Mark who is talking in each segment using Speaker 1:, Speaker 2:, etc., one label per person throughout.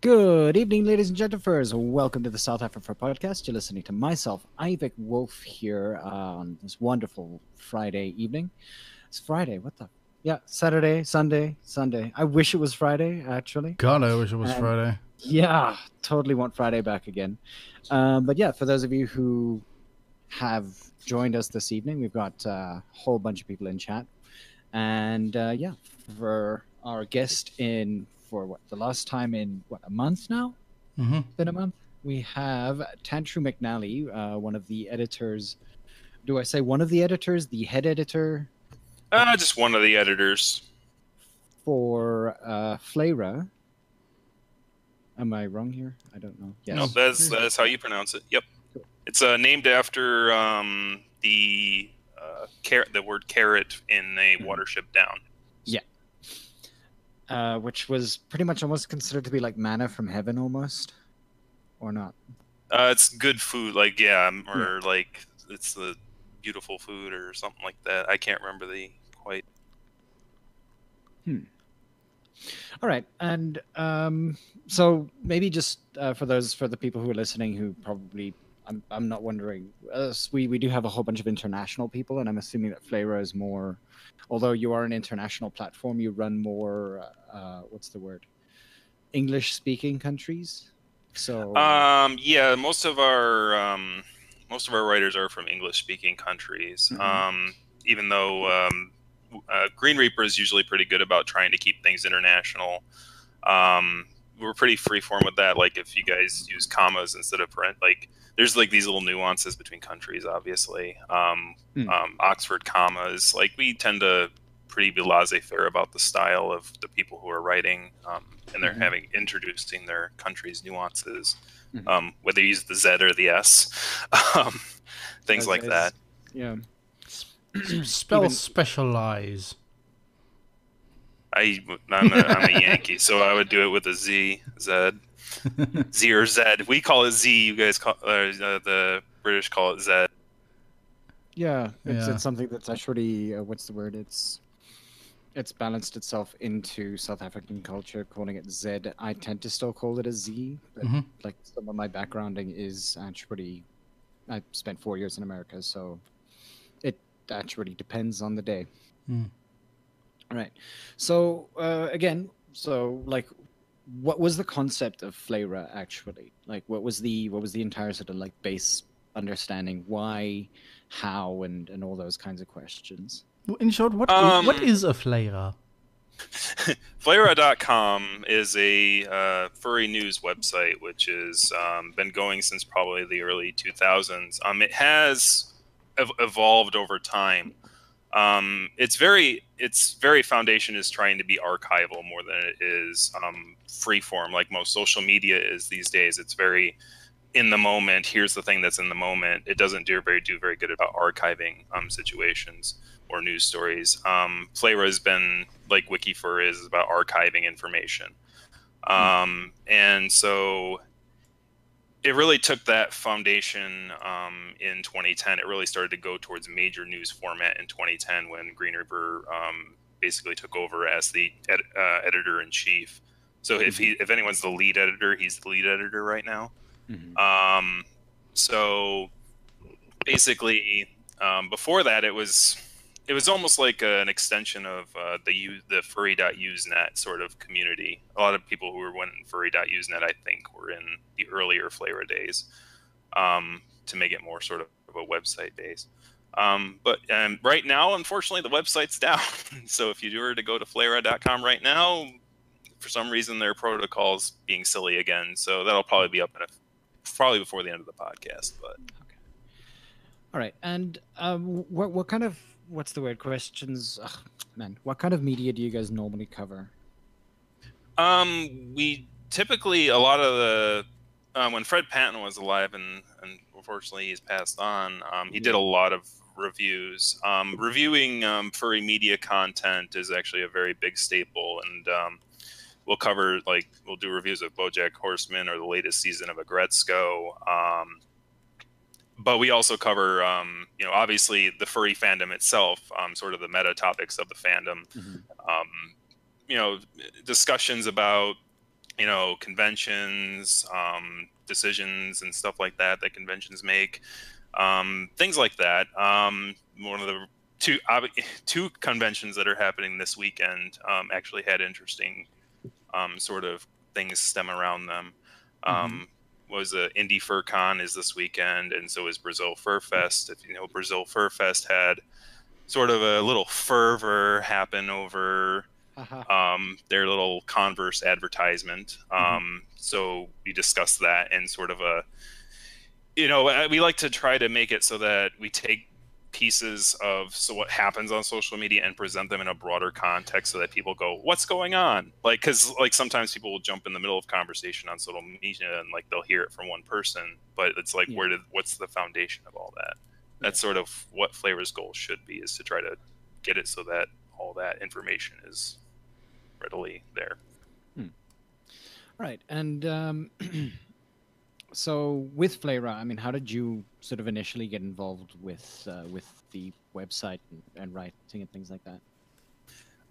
Speaker 1: Good evening, ladies and gentlemen. Welcome to the South Africa podcast. You're listening to myself, Ivic Wolf, here on this wonderful Friday evening. It's Friday. What the? Yeah, Saturday, Sunday, Sunday. I wish it was Friday, actually.
Speaker 2: God, I wish it was
Speaker 1: And-
Speaker 2: Friday.
Speaker 1: Yeah, totally want Friday back again. Um, but yeah, for those of you who have joined us this evening, we've got a whole bunch of people in chat. And uh, yeah, for our guest in, for what, the last time in, what, a month now?
Speaker 2: hmm
Speaker 1: It's been a month. We have Tantru McNally, uh, one of the editors. Do I say one of the editors? The head editor
Speaker 3: Uh, just one of the editors.
Speaker 1: for uh, Flayrah. Am I wrong here? I don't know. Yes.
Speaker 3: No, that's that's how you pronounce it. Yep. It's uh, named after um, the uh, car- the word carrot in a
Speaker 1: Mhm.
Speaker 3: Watership Down.
Speaker 1: Uh, which was pretty much almost considered to be like manna from heaven, almost, or not?
Speaker 3: Uh, it's good food, like yeah, um, or like it's the beautiful food or something like that. I can't remember the quite.
Speaker 1: All right, and um, so maybe just uh, for those for the people who are listening who probably. I'm, I'm not wondering. Us, we, we do have a whole bunch of international people, and I'm assuming that Flayrah is more. Although you are an international platform, you run more. Uh, what's the word? English-speaking countries. So
Speaker 3: Um, yeah, most of our um, most of our writers are from English-speaking countries.
Speaker 1: Mhm.
Speaker 3: Um, even though um, uh, Green Reaper is usually pretty good about trying to keep things international. Um, we're pretty freeform with that. Like if you guys use commas instead of parent, like there's like these little nuances between countries. Obviously, um,
Speaker 1: Hmm.
Speaker 3: um, Oxford commas. Like we tend to pretty be laissez-faire about the style of the people who are writing, um, and they're
Speaker 1: Mhm.
Speaker 3: having introducing their country's nuances,
Speaker 1: Mhm.
Speaker 3: um, whether you use the Z or the S, um, things
Speaker 1: as-
Speaker 3: like
Speaker 1: as-
Speaker 3: that.
Speaker 1: Yeah.
Speaker 2: Spell
Speaker 1: Even-
Speaker 2: specialize.
Speaker 3: I, I'm a, I'm a Yankee, so I would do it with a Z, Z, Z or Z. We call it Z. You guys call uh, the British call it Z.
Speaker 1: Yeah, it's,
Speaker 2: Yeah.
Speaker 1: it's something that's actually uh, what's the word? It's it's balanced itself into South African culture, calling it Z. I tend to still call it a Z, but
Speaker 2: Mhm.
Speaker 1: like some of my backgrounding is actually I spent four years in America, so it actually depends on the day.
Speaker 2: Mm.
Speaker 1: Right. So uh, again, so like, what was the concept of Flayrah actually? Like, what was the what was the entire sort of like base understanding? Why, how, and and all those kinds of questions.
Speaker 2: In short, what
Speaker 3: Um,
Speaker 2: what is a flavor?
Speaker 3: Flayrah.com is a uh, furry news website, which has um, been going since probably the early 2000s. Um, it has ev- evolved over time. Um, it's very, its very foundation is trying to be archival more than it is um, freeform, like most social media is these days. It's very in the moment. Here's the thing that's in the moment. It doesn't do very do very good about archiving um, situations or news stories. Um, Flayrah has been like Wikifur is about archiving information, um, and so it really took that foundation um, in 2010. It really started to go towards major news format in 2010 when Green Reaper um, basically took over as the ed- uh, editor in chief. So if he, if anyone's the lead editor, he's the lead editor right now. Um, so basically, um, before that, it was it was almost like an extension of uh, the the furry.usenet sort of community. A lot of people who were in furry.usenet, I think, were in the earlier Flayrah days um, to make it more sort of a website base. Um, but um, right now, unfortunately, the website's down. so if you were to go to flayrah.com right now, for some reason their protocol's being silly again. So that'll probably be up in a probably before the end of the podcast. But
Speaker 1: All right, and um, what what kind of what's the word questions? Ugh, man, what kind of media do you guys normally cover?
Speaker 3: um, we typically a lot of the um, when Fred Patten was alive and, and unfortunately he's passed on, um, he did a lot of reviews. Um, reviewing um, furry media content is actually a very big staple, and um, we'll cover like we'll do reviews of BoJack Horseman or the latest season of Aggretsuko. Um, but we also cover, um, you know, obviously the furry fandom itself, um, sort of the meta topics of the fandom.
Speaker 1: Mhm.
Speaker 3: Um, you know, discussions about you know, conventions, um, decisions, and stuff like that that conventions make, um, things like that. Um, one of the two two conventions that are happening this weekend um, actually had interesting um, sort of things stem around them. Um, was a IndyFurCon is this weekend, and so is Brazil Fur Fest. If you know, Brazil Fur Fest had sort of a little fervor happen over
Speaker 1: Haha.
Speaker 3: um, their little Converse advertisement. Um, So we discussed that and sort of a, you know, uh, we like to try to make it so that we take pieces of so what happens on social media and present them in a broader context so that people go what's going on? Like because like sometimes people will jump in the middle of conversation on social media and like they'll hear it from one person but it's like
Speaker 1: Yeah.
Speaker 3: where did what's the foundation of all that? That's sort of what Flayrah's goal should be is to try to get it so that all that information is readily there.
Speaker 1: Right, and um, so with Flayrah, I mean, how did you sort of initially get involved with uh, with the website and, and writing and things like that?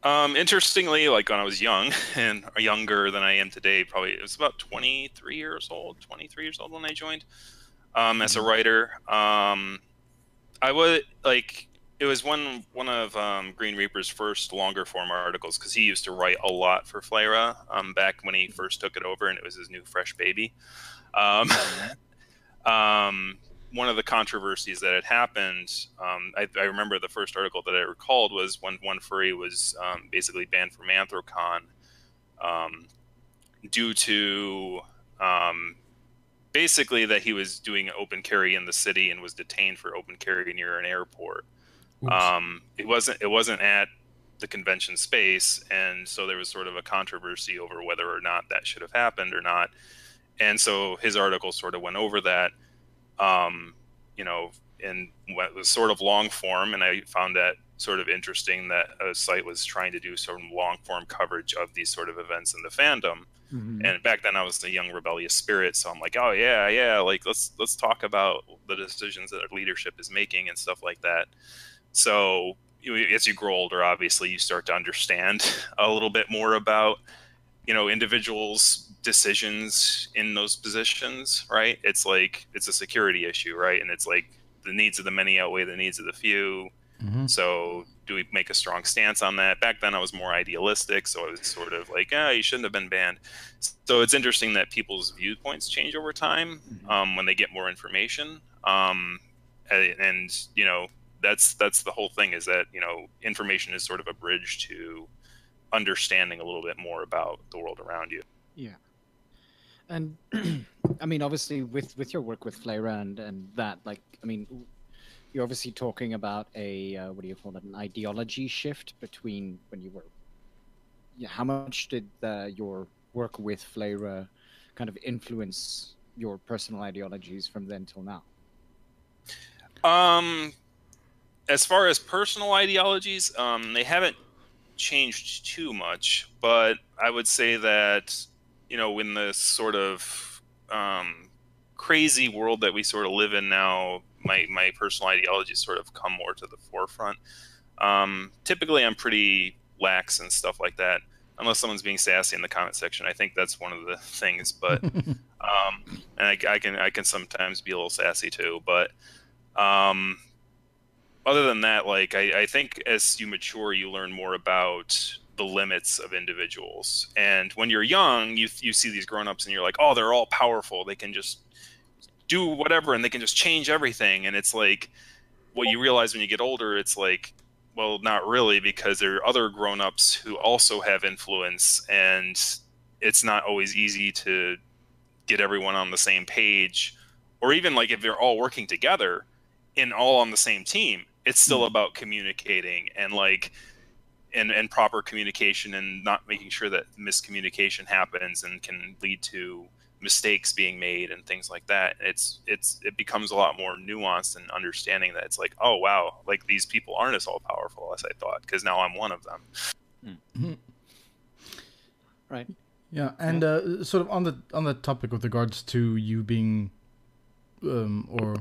Speaker 3: Um, interestingly, like when I was young and younger than I am today, probably it was about 23 years old, 23 years old when I joined um, as a writer. Um, I would like it was one one of um, Green Reaper's first longer form articles because he used to write a lot for Flayrah um, back when he first took it over and it was his new fresh baby. Um, um, one of the controversies that had happened, um, I, I remember the first article that I recalled was when one furry was um, basically banned from Anthrocon um, due to um, basically that he was doing open carry in the city and was detained for open carry near an airport. Um, it wasn't it wasn't at the convention space, and so there was sort of a controversy over whether or not that should have happened or not. And so his article sort of went over that, um, you know, in what was sort of long form, and I found that sort of interesting that a site was trying to do some long form coverage of these sort of events in the fandom
Speaker 1: Mm-hmm.
Speaker 3: and back then I was a young rebellious spirit, so I'm like, oh yeah, yeah, like let's let's talk about the decisions that our leadership is making and stuff like that. So as you grow older, obviously you start to understand a little bit more about you know individuals' decisions in those positions, right? It's like it's a security issue, right? And it's like the needs of the many outweigh the needs of the few.
Speaker 2: Mhm.
Speaker 3: So do we make a strong stance on that? Back then I was more idealistic, so I was sort of like, ah, you shouldn't have been banned. So it's interesting that people's viewpoints change over time
Speaker 1: Mhm.
Speaker 3: um, when they get more information. Um, and, and you know that's that's the whole thing is that you know information is sort of a bridge to understanding a little bit more about the world around you.
Speaker 1: And I mean, obviously, with with your work with Flayrah and and that, like, I mean, you're obviously talking about a uh, what do you call it, an ideology shift between when you were. Yeah, how much did uh, your work with Flayrah kind of influence your personal ideologies from then till now?
Speaker 3: Um, as far as personal ideologies, um, they haven't changed too much, but I would say that you know, in this sort of um, crazy world that we sort of live in now, my my personal ideologies sort of come more to the forefront. Um, typically, I'm pretty lax and stuff like that, unless someone's being sassy in the comment section. I think that's one of the things, but um, and I, I can I can sometimes be a little sassy too. But um, other than that, like I, I think as you mature, you learn more about the limits of individuals. And when you're young, you you see these grown-ups and you're like, oh, they're all powerful. They can just do whatever and they can just change everything. And it's like what you realize when you get older, it's like, well, not really, because there are other grown-ups who also have influence, and it's not always easy to get everyone on the same page, or even like if they're all working together and all on the same team, it's still hmm. about communicating and like and and proper communication and not making sure that miscommunication happens and can lead to mistakes being made and things like that. It's it's it becomes a lot more nuanced and understanding that it's like oh wow like these people aren't as all powerful as i thought because now i'm one of them.
Speaker 1: Right.
Speaker 2: Yeah, and uh, sort of on the on the topic with regards to you being, um, or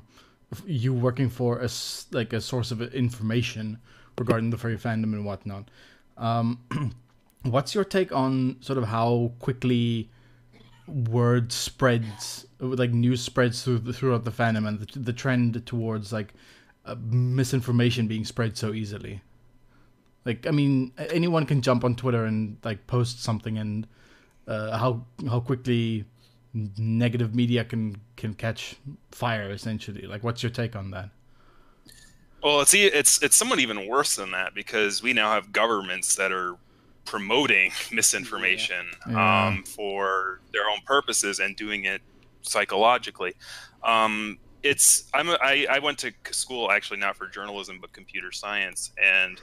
Speaker 2: you working for a s- like a source of information regarding the furry fandom and whatnot. Um, what's your take on sort of how quickly word spreads, like news spreads through the, throughout the fandom, and the, the trend towards like uh, misinformation being spread so easily. Like, I mean, anyone can jump on Twitter and like post something, and uh, how how quickly negative media can can catch fire. Essentially, like, what's your take on that?
Speaker 3: Well, it's it's it's somewhat even worse than that because we now have governments that are promoting misinformation yeah. um, for their own purposes and doing it psychologically. Um, it's I'm a, I, I went to school actually not for journalism but computer science and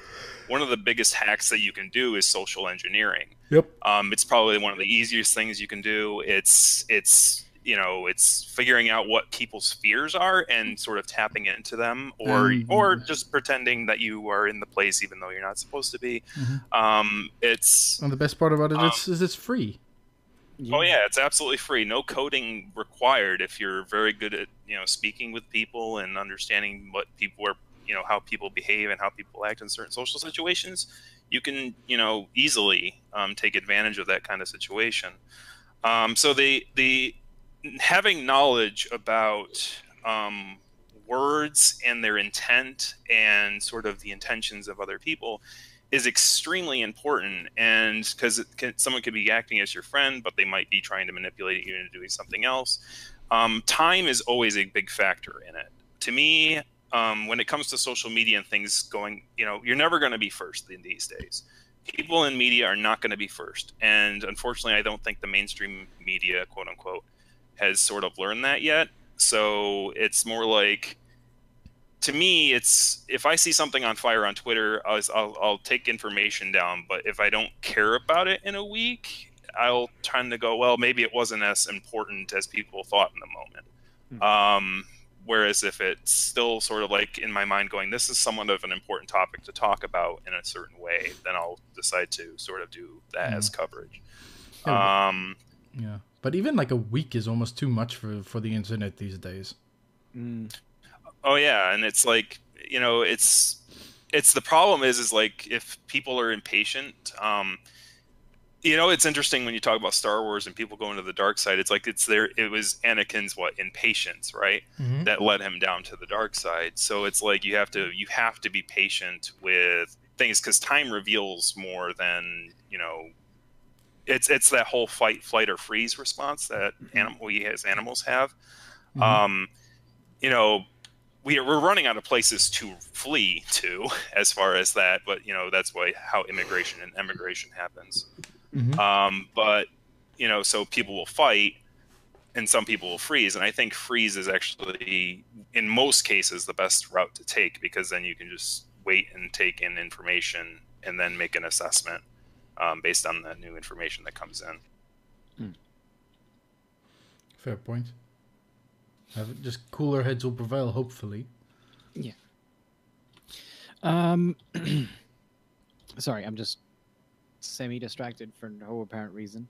Speaker 3: one of the biggest hacks that you can do is social engineering.
Speaker 2: Yep.
Speaker 3: Um, it's probably one of the easiest things you can do. It's it's you know it's figuring out what people's fears are and sort of tapping into them or mm-hmm. or just pretending that you are in the place even though you're not supposed to be mm-hmm. um, it's
Speaker 2: and the best part about it um, is, is it's free
Speaker 3: yeah. oh yeah it's absolutely free no coding required if you're very good at you know speaking with people and understanding what people are you know how people behave and how people act in certain social situations you can you know easily um, take advantage of that kind of situation um, so the the having knowledge about um, words and their intent and sort of the intentions of other people is extremely important. And because someone could be acting as your friend but they might be trying to manipulate you into doing something else. Um, time is always a big factor in it. To me um, when it comes to social media and things going you know you're never going to be first in these days. People in media are not going to be first. And unfortunately i don't think the mainstream media quote unquote has sort of learned that yet. So it's more like, to me, it's if I see something on fire on Twitter, I'll, I'll, I'll take information down. But if I don't care about it in a week, I'll tend to go, well, maybe it wasn't as important as people thought in the moment. Hmm. Um, whereas if it's still sort of like in my mind going, this is somewhat of an important topic to talk about in a certain way, then I'll decide to sort of do that as hmm. coverage. Um,
Speaker 2: yeah. But even like a week is almost too much for for the internet these days.
Speaker 3: Mm. Oh yeah, and it's like you know, it's it's the problem is is like if people are impatient. Um, you know, it's interesting when you talk about Star Wars and people going to the dark side. It's like it's there. It was Anakin's what impatience, right, mm-hmm. that led him down to the dark side. So it's like you have to you have to be patient with things because time reveals more than you know it's it's that whole fight, flight, or freeze response that mm-hmm. animal we as animals have. Mm-hmm. Um, you know, we are, we're running out of places to flee to as far as that, but you know that's why how immigration and emigration happens. Mm-hmm. Um, but you know, so people will fight, and some people will freeze, and I think freeze is actually in most cases the best route to take because then you can just wait and take in information and then make an assessment um, based on the new information that comes in.
Speaker 2: Hmm. Fair point. Have just cooler heads will prevail, hopefully.
Speaker 1: Yeah. Um. sorry, I'm just semi-distracted for no apparent reason.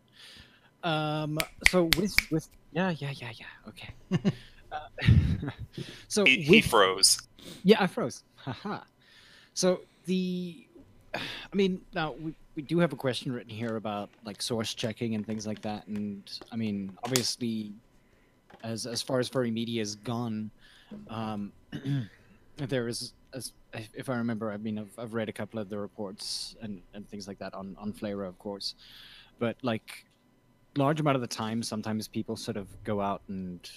Speaker 1: Um. So with with yeah yeah yeah yeah okay. uh,
Speaker 3: so he, he froze.
Speaker 1: Yeah, I froze. Haha. So the, I mean, now we we do have a question written here about like source checking and things like that. And I mean, obviously, as as far as furry media is gone, um, there is, as if I remember, I mean, I've, I've read a couple of the reports and, and things like that on on Flayrah, of course, but like large amount of the time, sometimes people sort of go out and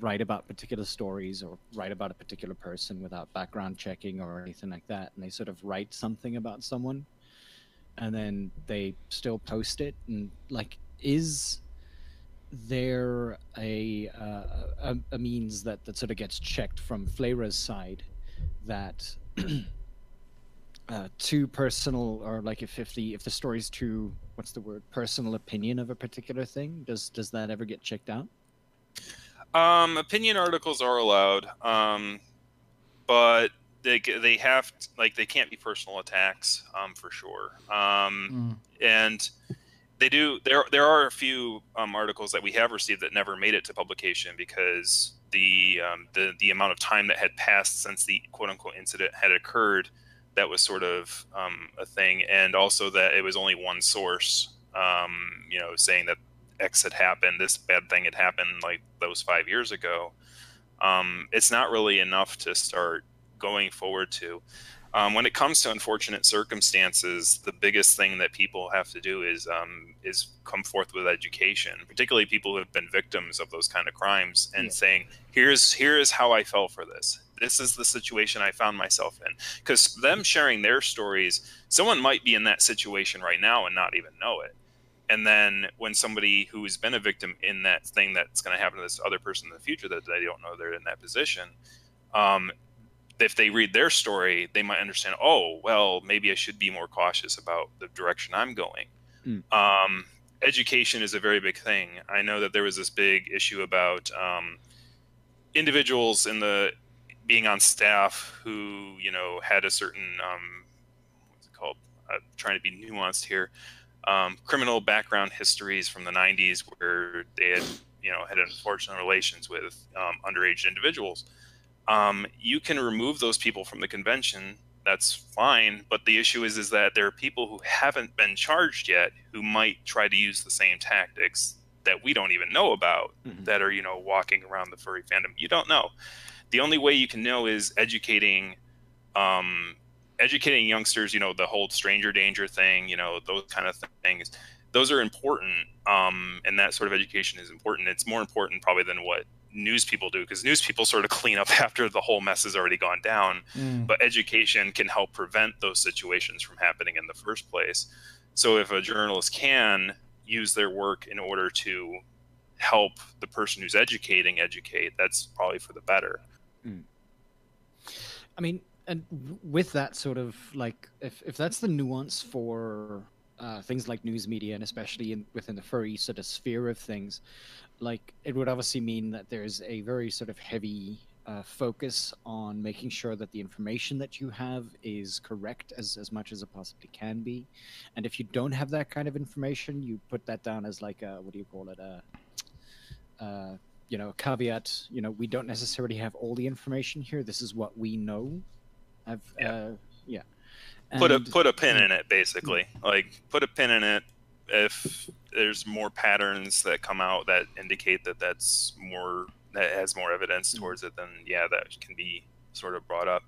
Speaker 1: write about particular stories or write about a particular person without background checking or anything like that, and they sort of write something about someone and then they still post it and like is there a, uh, a, a means that that sort of gets checked from Flayrah's side that uh, too personal or like if, if the if the story's too what's the word personal opinion of a particular thing does does that ever get checked out
Speaker 3: um opinion articles are allowed um but they they have to, like they can't be personal attacks um, for sure. Um, mm. And they do there there are a few um, articles that we have received that never made it to publication because the um, the the amount of time that had passed since the quote unquote incident had occurred that was sort of um, a thing, and also that it was only one source, um, you know, saying that X had happened, this bad thing had happened like those five years ago. Um, it's not really enough to start going forward to. Um, when it comes to unfortunate circumstances, the biggest thing that people have to do is um, is come forth with education, particularly people who have been victims of those kind of crimes, and yeah. saying, "Here's here is how I fell for this. This is the situation I found myself in." Because them sharing their stories, someone might be in that situation right now and not even know it. And then when somebody who has been a victim in that thing that's going to happen to this other person in the future that they don't know they're in that position, um, if they read their story, they might understand. Oh, well, maybe I should be more cautious about the direction I'm going. Mm. Um, education is a very big thing. I know that there was this big issue about um, individuals in the being on staff who you know had a certain um, what's it called? Trying to be nuanced here. Um, criminal background histories from the 90s where they had you know had unfortunate relations with um, underage individuals. Um, you can remove those people from the convention. That's fine. But the issue is is that there are people who haven't been charged yet who might try to use the same tactics that we don't even know about mm-hmm. that are you know walking around the furry fandom. You don't know. The only way you can know is educating um, educating youngsters you know the whole stranger danger thing you know those kind of things those are important um, and that sort of education is important it's more important probably than what news people do because news people sort of clean up after the whole mess has already gone down. Mm. But education can help prevent those situations from happening in the first place. So if a journalist can use their work in order to help the person who's educating educate, that's probably for the better. Mm.
Speaker 1: I mean, and with that sort of like, if if that's the nuance for uh, things like news media and especially in, within the furry sort of sphere of things, like it would obviously mean that there's a very sort of heavy uh, focus on making sure that the information that you have is correct as, as much as it possibly can be. And if you don't have that kind of information, you put that down as like a, what do you call it? A, uh, you know, caveat, you know, we don't necessarily have all the information here. This is what we know. I've, yeah. Uh, yeah.
Speaker 3: Put a, put a pin in it, basically. Like put a pin in it if there's more patterns that come out that indicate that that's more that has more evidence mm-hmm. towards it, then yeah, that can be sort of brought up.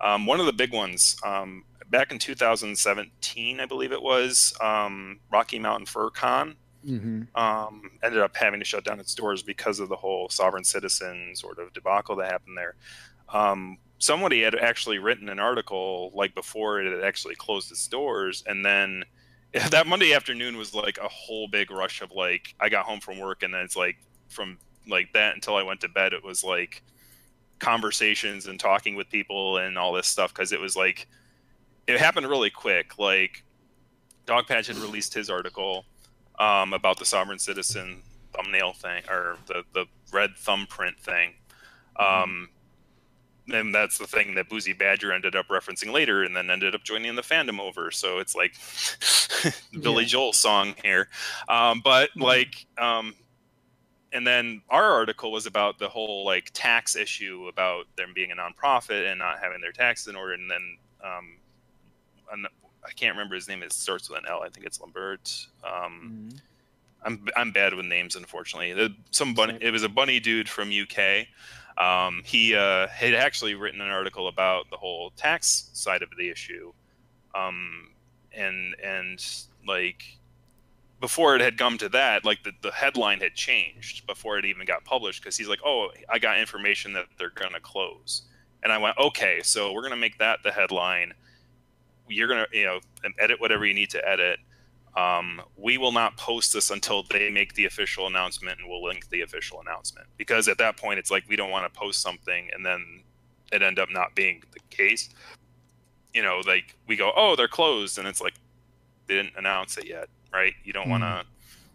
Speaker 3: Um, one of the big ones um, back in 2017, I believe it was um, Rocky Mountain Fur Con. Mm-hmm. Um, ended up having to shut down its doors because of the whole sovereign citizen sort of debacle that happened there. Um, somebody had actually written an article like before it had actually closed its doors, and then that Monday afternoon was like a whole big rush of like I got home from work and then it's like from like that until I went to bed it was like conversations and talking with people and all this stuff because it was like it happened really quick like Dogpatch had released his article um, about the sovereign citizen thumbnail thing or the the red thumbprint thing mm-hmm. And that's the thing that Boozy Badger ended up referencing later, and then ended up joining the fandom over. So it's like Billy yeah. Joel song here, um, but mm-hmm. like, um, and then our article was about the whole like tax issue about them being a nonprofit and not having their taxes in order, and then um, I can't remember his name. It starts with an L. I think it's Lambert. Um, mm-hmm. I'm I'm bad with names, unfortunately. Some bunny. It was a bunny dude from UK um, he uh, had actually written an article about the whole tax side of the issue, um, and and like before it had come to that, like the, the headline had changed before it even got published because he's like, oh, I got information that they're gonna close, and I went, okay, so we're gonna make that the headline. You're gonna you know edit whatever you need to edit um, we will not post this until they make the official announcement and we'll link the official announcement. Because at that point it's like we don't want to post something and then it end up not being the case. You know like we go oh they're closed and it's like they didn't announce it yet right? You don't mm-hmm. want to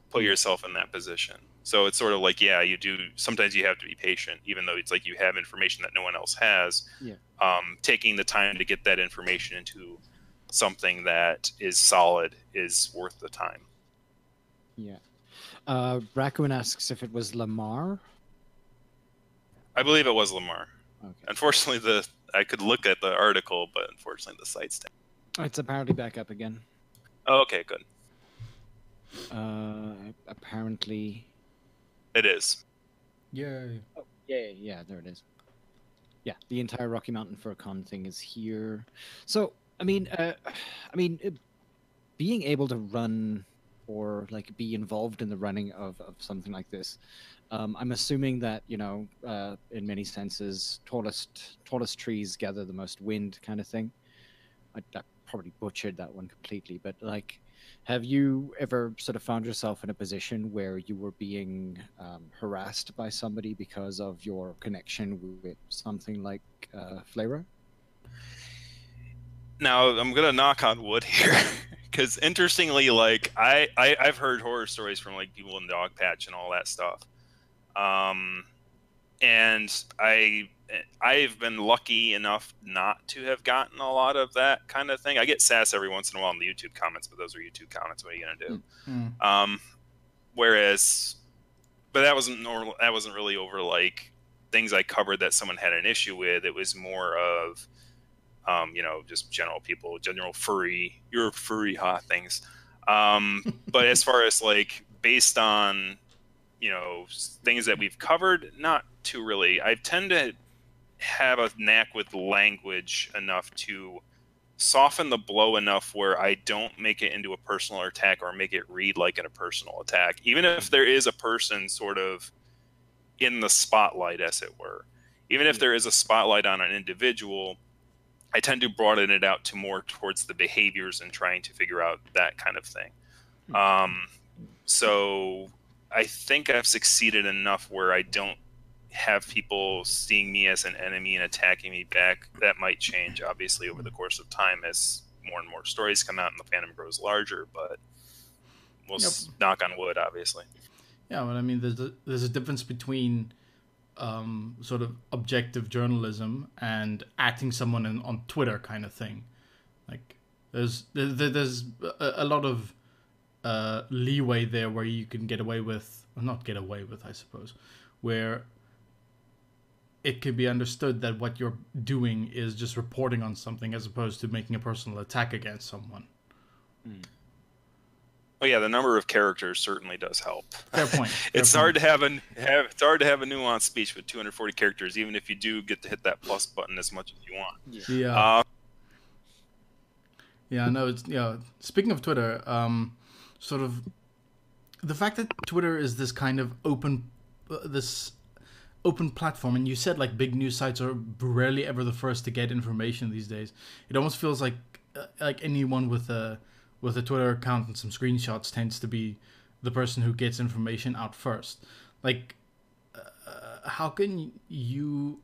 Speaker 3: put yourself in that position. So it's sort of like yeah you do sometimes you have to be patient even though it's like you have information that no one else has.
Speaker 1: Yeah.
Speaker 3: um, taking the time to get that information into something that is solid is worth the time.
Speaker 1: Yeah. Uh, Raccoon asks if it was Lamar.
Speaker 3: I believe it was Lamar. Okay. Unfortunately, the I could look at the article, but unfortunately, the site's down.
Speaker 1: It's apparently back up again.
Speaker 3: Oh, okay, good.
Speaker 1: Uh, apparently.
Speaker 3: It is.
Speaker 2: Yay.
Speaker 1: Oh, yeah, yeah, yeah, there it is. Yeah, the entire Rocky Mountain Furcon thing is here. So, I mean, uh, I mean, uh, being able to run or like be involved in the running of, of something like this, um, I'm assuming that you know, uh, in many senses, tallest tallest trees gather the most wind, kind of thing. I, I probably butchered that one completely, but like, have you ever sort of found yourself in a position where you were being um, harassed by somebody because of your connection with something like uh?
Speaker 3: Now I'm gonna knock on wood here, because interestingly, like I, I I've heard horror stories from like people in Dogpatch and all that stuff, um, and I I've been lucky enough not to have gotten a lot of that kind of thing. I get sass every once in a while in the YouTube comments, but those are YouTube comments. What are you gonna do?
Speaker 2: Mm.
Speaker 3: Um, whereas, but that wasn't normal. That wasn't really over like things I covered that someone had an issue with. It was more of, um, you know, just general people, general furry, you're furry hot things. Um, but as far as like based on, you know, things that we've covered, not too really. I tend to have a knack with language enough to soften the blow enough where I don't make it into a personal attack or make it read like in a personal attack, even if there is a person sort of in the spotlight, as it were. Even if there is a spotlight on an individual, I tend to broaden it out to more towards the behaviors and trying to figure out that kind of thing. Um, so I think I've succeeded enough where I don't have people seeing me as an enemy and attacking me back. That might change, obviously, over the course of time as more and more stories come out and the fandom grows larger. But we'll
Speaker 2: Yep.
Speaker 3: s- knock on wood, obviously.
Speaker 2: Yeah, but I mean, there's a, there's a difference between um, sort of objective journalism and acting someone in, on Twitter kind of thing. Like, there's there, there- there's a, lot of uh, leeway there where you can get away with, or not get away with, I suppose, where it could be understood that what you're doing is just reporting on something as opposed to making a personal attack against someone.
Speaker 3: Oh yeah, the number of characters certainly does help.
Speaker 2: Fair point. Fair
Speaker 3: it's
Speaker 2: point.
Speaker 3: hard to have an have it's hard to have a nuanced speech with 240 characters, even if you do get to hit that plus button as much as you want.
Speaker 2: Yeah.
Speaker 3: Uh,
Speaker 2: Yeah, no, it's yeah. Speaking of Twitter, um, sort of the fact that Twitter is this kind of open, uh, this open platform, and you said like big news sites are rarely ever the first to get information these days. It almost feels like uh, like anyone with a with a Twitter account and some screenshots tends to be the person who gets information out first. Like, uh, how can you?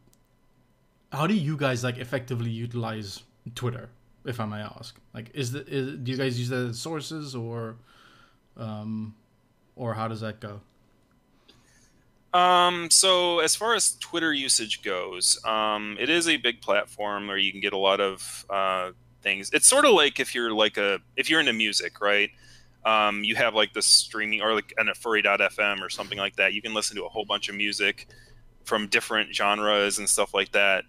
Speaker 2: How do you guys like effectively utilize Twitter? if I may ask. Like, is the is, do you guys use that as sources or, um, or how does that go?
Speaker 3: Um, so as far as Twitter usage goes, um, it is a big platform where you can get a lot of uh, things. It's sort of like if you're like a if you're into music, right? Um, you have like the streaming or like an furry.fm or something like that. You can listen to a whole bunch of music from different genres and stuff like that.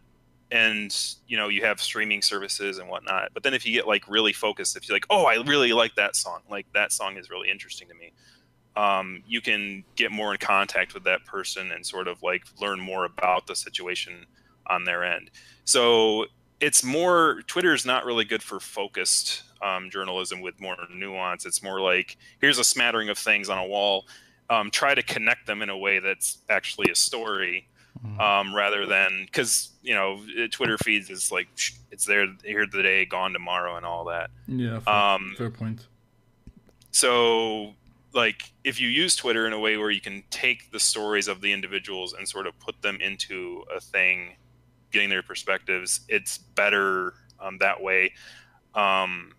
Speaker 3: And you know you have streaming services and whatnot. But then if you get like really focused, if you're like, oh, I really like that song, like that song is really interesting to me um, you can get more in contact with that person and sort of like learn more about the situation on their end. So it's more Twitter is not really good for focused um, journalism with more nuance. It's more like here's a smattering of things on a wall. Um, try to connect them in a way that's actually a story, um, rather than because you know Twitter feeds is like it's there here today, gone tomorrow, and all that.
Speaker 2: Yeah, fair,
Speaker 3: Um,
Speaker 2: fair point.
Speaker 3: so like if you use twitter in a way where you can take the stories of the individuals and sort of put them into a thing getting their perspectives it's better um, that way um,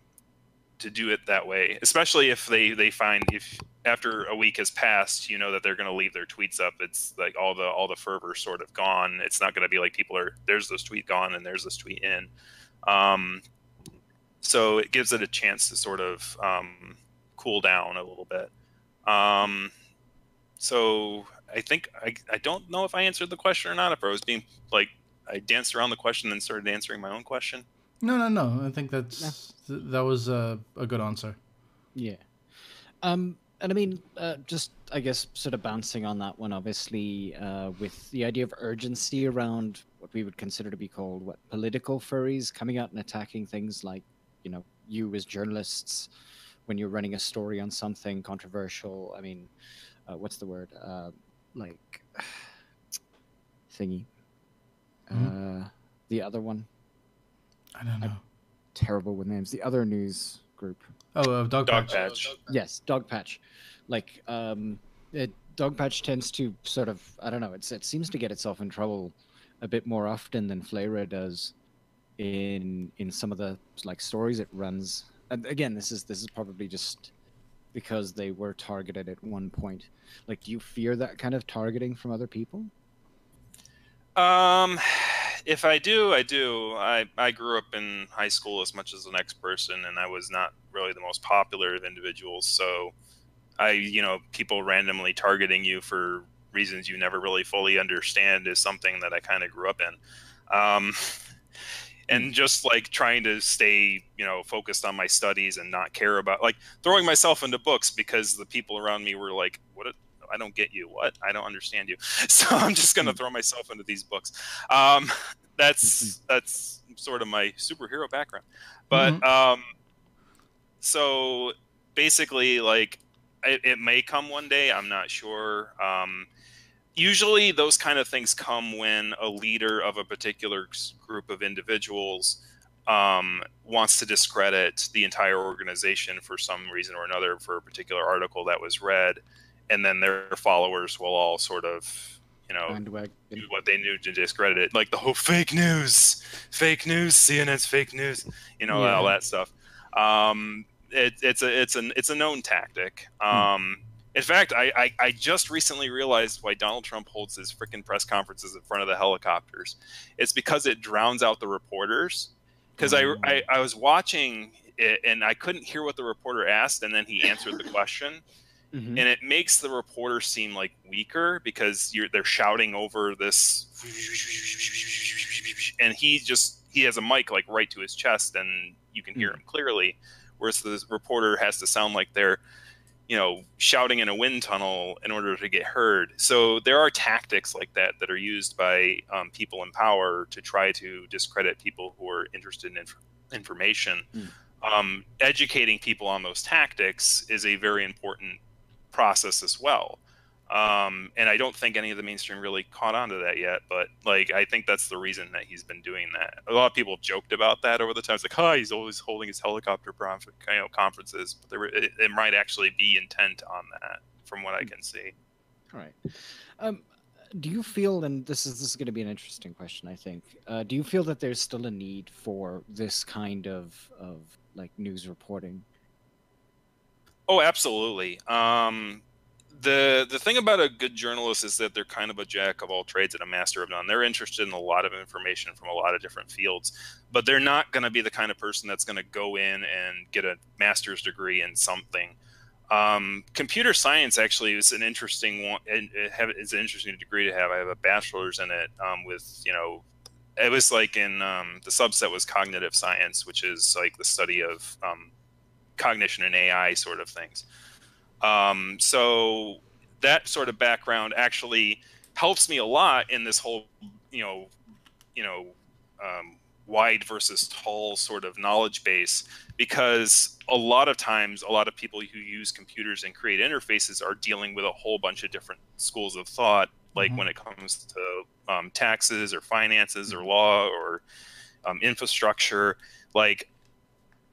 Speaker 3: to do it that way especially if they they find if after a week has passed you know that they're going to leave their tweets up it's like all the all the fervor sort of gone it's not going to be like people are there's this tweet gone and there's this tweet in um, so it gives it a chance to sort of um, cool down a little bit. Um, so I think I, I don't know if I answered the question or not. If I was being like I danced around the question and started answering my own question.
Speaker 2: No, no, no. I think that's th- that was a, a good answer.
Speaker 1: Yeah. Um, and I mean, uh, just I guess sort of bouncing on that one, obviously, uh, with the idea of urgency around what we would consider to be called what political furries coming out and attacking things like, you know, you as journalists when you're running a story on something controversial. I mean, uh, what's the word? Uh, like thingy.
Speaker 2: Mhm.
Speaker 1: Uh, the other one,
Speaker 2: I don't know.
Speaker 1: terrible with names. The other news group.
Speaker 2: Oh, uh, dog,
Speaker 3: Dog
Speaker 2: patch.
Speaker 3: patch.
Speaker 1: Yes, Dogpatch. Like um, it, Dogpatch tends to sort of I don't know. It's it seems to get itself in trouble a bit more often than Flayrah does in in some of the like stories it runs. And again, this is this is probably just because they were targeted at one point. Like, do you fear that kind of targeting from other people?
Speaker 3: Um, if I do, I do. I, I grew up in high school as much as the next person, and I was not really the most popular of individuals. So, I, you know, people randomly targeting you for reasons you never really fully understand is something that I kind of grew up in. Um, and just like trying to stay, you know, focused on my studies and not care about like throwing myself into books because the people around me were like, "What? I don't get you. What? I don't understand you." So I'm just gonna throw myself into these books. Um, that's that's sort of my superhero background, but um, so basically, like it, it may come one day. I'm not sure. Um, usually, those kind of things come when a leader of a particular group of individuals um, wants to discredit the entire organization for some reason or another for a particular article that was read, and then their followers will all sort of, you know,
Speaker 1: Bandwagon.
Speaker 3: do what they knew to discredit it, like the whole fake news, fake news, CNN's fake news, you know, all that stuff. Um, it, it's a it's an it's a known tactic. Um, in fact, I, I I just recently realized why Donald Trump holds his freaking press conferences in front of the helicopters. It's because it drowns out the reporters. Because I, I I was watching it and I couldn't hear what the reporter asked, and then he answered the question
Speaker 1: Mhm.
Speaker 3: and it makes the reporter seem like weaker because you're they're shouting over this and he just he has a mic like right to his chest and you can hear him clearly whereas the reporter has to sound like they're you know shouting in a wind tunnel in order to get heard so there are tactics like that that are used by um, people in power to try to discredit people who are interested in inf- information
Speaker 1: Mm.
Speaker 3: um, educating people on those tactics is a very important process as well. Um, and I don't think any of the mainstream really caught on to that yet, but like I think that's the reason that he's been doing that. A lot of people joked about that over the time. It's like, "Hi, he's always holding his helicopter prof- you know, conferences," but there it, it might actually be intent on that, from what I can see.
Speaker 1: All right. Um, do you feel, and this is this is going to be an interesting question, I think. Uh, do you feel that there's still a need for this kind of of like news reporting?
Speaker 3: Oh, absolutely. Um, the the thing about a good journalist is that they're kind of a jack of all trades and a master of none. They're interested in a lot of information from a lot of different fields, but they're not going to be the kind of person that's going to go in and get a master's degree in something. Um, computer science actually is an interesting one. Have, it's an interesting degree to have. I have a bachelor's in it um, with you know it was like in um, the subset was cognitive science, which is like the study of um, cognition and AI sort of things. Um, so that sort of background actually helps me a lot in this whole, you know, you know, um, wide versus tall sort of knowledge base because a lot of times a lot of people who use computers and create interfaces are dealing with a whole bunch of different schools of thought like
Speaker 2: Mhm.
Speaker 3: when it comes to um, taxes or finances or law or um, infrastructure like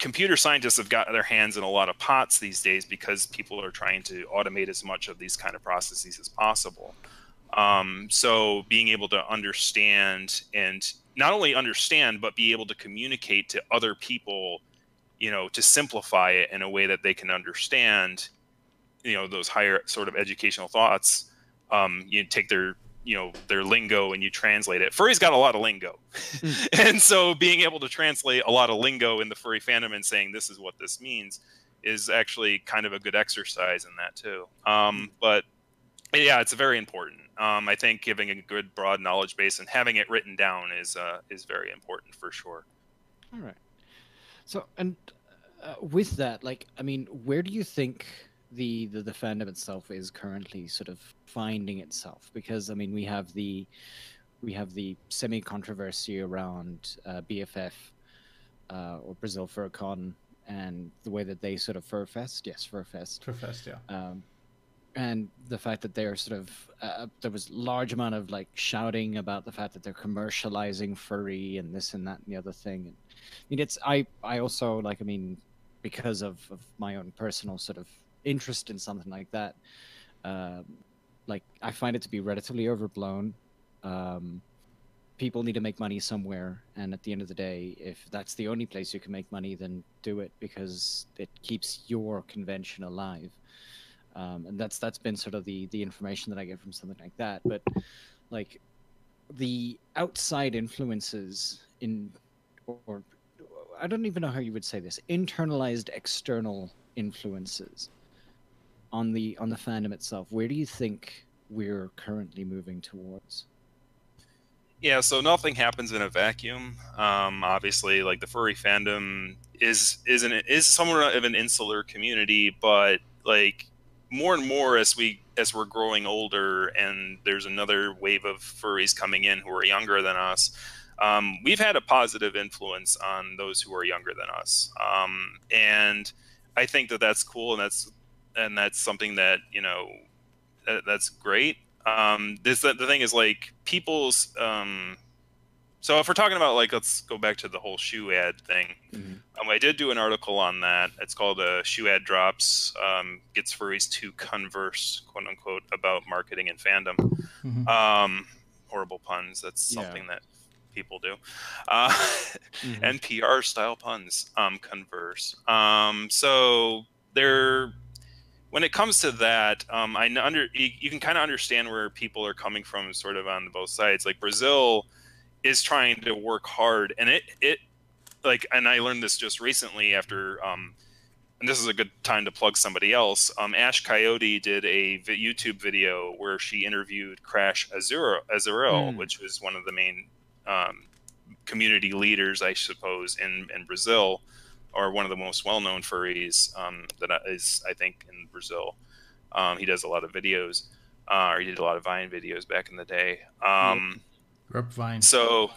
Speaker 3: computer scientists have got their hands in a lot of pots these days because people are trying to automate as much of these kind of processes as possible. Um, so being able to understand and not only understand but be able to communicate to other people you know to simplify it in a way that they can understand you know those higher sort of educational thoughts um, you take their you know their lingo and you translate it. Furry's got a lot of lingo. And so being able to translate a lot of lingo in the furry fandom and saying this is what this means is actually kind of a good exercise in that too. Um, but yeah it's very important. Um, i think giving a good broad knowledge base and having it written down is uh, is very important for sure.
Speaker 1: All right. So, and uh, with that, like, I mean, where do you think the, the fandom itself is currently sort of finding itself because I mean we have the we have the semi controversy around uh, BFF uh, or Brazil FurCon and the way that they sort of Furfest, yes, Furfest,
Speaker 2: Furfest, yeah.
Speaker 1: Um, and the fact that they're sort of uh, there was large amount of like shouting about the fact that they're commercializing furry and this and that and the other thing. And, I mean, it's I I also like I mean because of, of my own personal sort of interest in something like that. Um, like I find it to be relatively overblown. Um, people need to make money somewhere, and at the end of the day, if that's the only place you can make money, then do it because it keeps your convention alive. Um, and that's that's been sort of the the information that I get from something like that. But like the outside influences in or, or I don't even know how you would say this internalized external influences on the on the fandom itself. Where do you think we're currently moving towards?
Speaker 3: Yeah, so nothing happens in a vacuum. Um, obviously, like the furry fandom is is an is somewhat of an insular community, but like more and more as we as we're growing older and there's another wave of furries coming in who are younger than us um, we've had a positive influence on those who are younger than us um, and i think that that's cool and that's and that's something that you know that, that's great um, this the thing is like people's um, so if we're talking about like, let's go back to the whole shoe ad thing. Mm-hmm. Um, I did do an article on that. It's called uh, "Shoe Ad Drops um, Gets Furries to Converse," quote unquote, about marketing and fandom. Mm-hmm. Um, horrible puns. That's something yeah. that people do. Uh, mm-hmm. and PR style puns. Um, converse. Um, so there. When it comes to that, um, I under you, you can kind of understand where people are coming from, sort of on both sides. Like Brazil is trying to work hard and it it like and i learned this just recently after um and this is a good time to plug somebody else um ash coyote did a youtube video where she interviewed crash azura Azarel mm. which was one of the main um, community leaders i suppose in in brazil or one of the most well-known furries um, that is i think in brazil um, he does a lot of videos uh, or he did a lot of vine videos back in the day um,
Speaker 2: Rip Vine.
Speaker 3: So,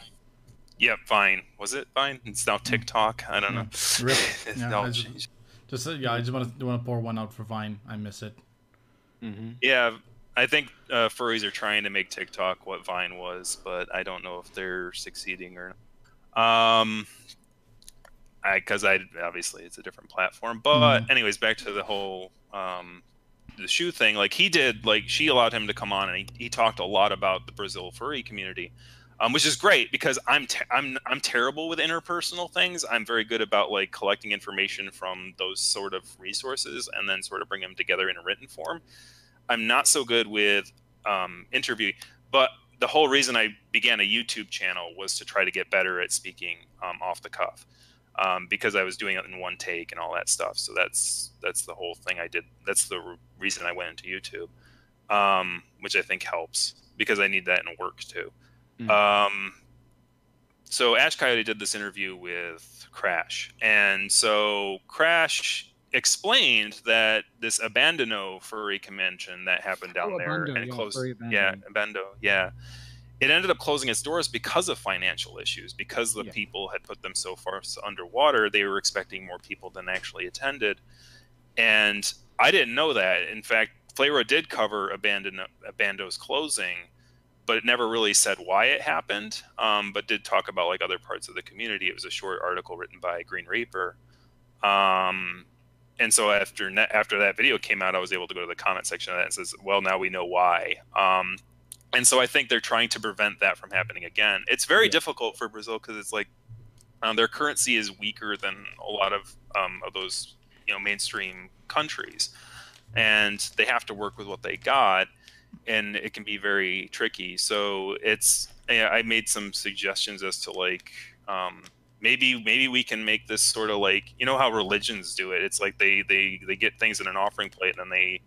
Speaker 3: yeah, Vine. Was it Vine? It's now TikTok. I don't know. Rip.
Speaker 2: yeah, I just, just, yeah, I just want to want to pour one out for Vine. I miss it.
Speaker 3: Mm-hmm. Yeah, I think uh, furries are trying to make TikTok what Vine was, but I don't know if they're succeeding or. Not. Um, because I, I, obviously it's a different platform. But mm. anyways, back to the whole um, the shoe thing, like he did, like she allowed him to come on and he, he talked a lot about the Brazil furry community, um, which is great because I'm te- I'm I'm terrible with interpersonal things. I'm very good about like collecting information from those sort of resources and then sort of bring them together in a written form. I'm not so good with um, interview, but the whole reason I began a YouTube channel was to try to get better at speaking um, off the cuff um, because I was doing it in one take and all that stuff. So that's that's the whole thing I did. That's the re- reason I went into YouTube, um, which I think helps because I need that in work too. Mm-hmm. Um, so Ash Coyote did this interview with Crash, and so Crash explained that this Abandono furry convention that happened down oh, there and yeah, closed, yeah, Abando, yeah it ended up closing its doors because of financial issues because the yeah. people had put them so far underwater they were expecting more people than actually attended. And i didn't know that. In fact Flayrah did cover Abandon, Abando's closing but it never really said why it happened um, but did talk about like other parts of the community. It was a short article written by green reaper. Um, and so after after that video came out i was able to go to the comment section of that and says well now we know why. Um, and so I think they're trying to prevent that from happening again. It's very yeah. difficult for Brazil because it's like um, their currency is weaker than a lot of um, of those you know mainstream countries, and they have to work with what they got, and it can be very tricky. So it's I made some suggestions as to like um, maybe maybe we can make this sort of like you know how religions do it. It's like they they they get things in an offering plate and then they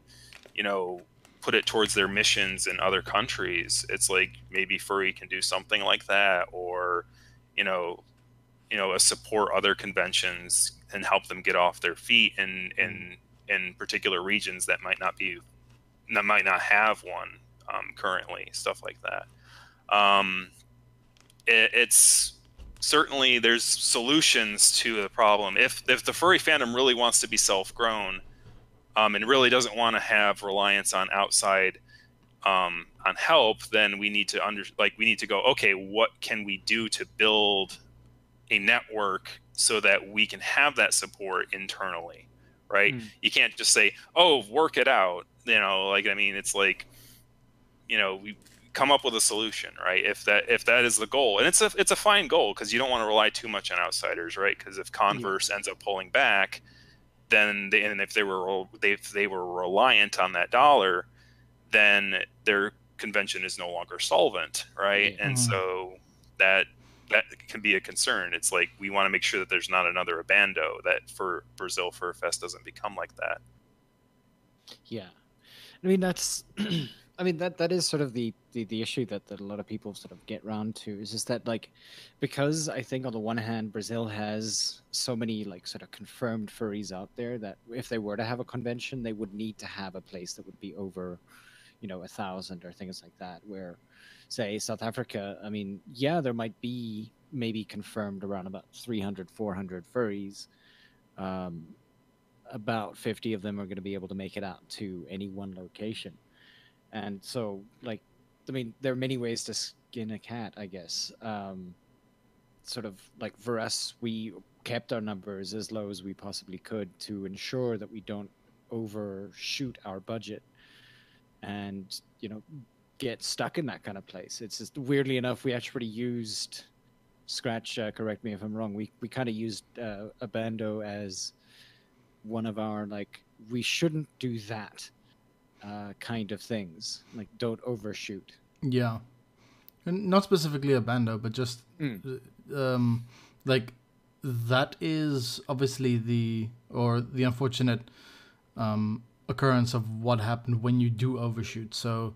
Speaker 3: you know put it towards their missions in other countries. It's like maybe Furry can do something like that, or you know, you know, a support other conventions and help them get off their feet and and in particular regions that might not be that might not have one um, currently, stuff like that. Um, it, it's certainly there's solutions to the problem. If if the furry fandom really wants to be self-grown, um, and really doesn't want to have reliance on outside um, on help, then we need to under like we need to go. Okay, what can we do to build a network so that we can have that support internally, right? Mm. You can't just say, "Oh, work it out." You know, like I mean, it's like, you know, we come up with a solution, right? If that if that is the goal, and it's a it's a fine goal because you don't want to rely too much on outsiders, right? Because if Converse yeah. ends up pulling back, then they, and if they were they, if they were reliant on that dollar, then their convention is no longer solvent, right? Mm-hmm. And so that that can be a concern. It's like we want to make sure that there's not another abando that for Brazil Fur Fest doesn't become like that.
Speaker 1: Yeah, I mean that's, I mean that that is sort of the, the the issue that that a lot of people sort of get round to is just that like, because I think on the one hand Brazil has so many like sort of confirmed furries out there that if they were to have a convention they would need to have a place that would be over, you know, a thousand or things like that where say South Africa, I mean, yeah, there might be maybe confirmed around about 300, 400 furries. Um, about 50 of them are going to be able to make it out to any one location. And so, like, I mean, there are many ways to skin a cat, I guess. Um, sort of like for us, we kept our numbers as low as we possibly could to ensure that we don't overshoot our budget and you know get stuck in that kind of place. It's just weirdly enough, we actually used Scratch. Uh, correct me if I'm wrong. We we kind of used uh, Abando as one of our like we shouldn't do that uh, kind of things. Like don't overshoot.
Speaker 2: Yeah, and not specifically a bando, but just mm. um, like that is obviously the or the unfortunate um, occurrence of what happened when you do overshoot. So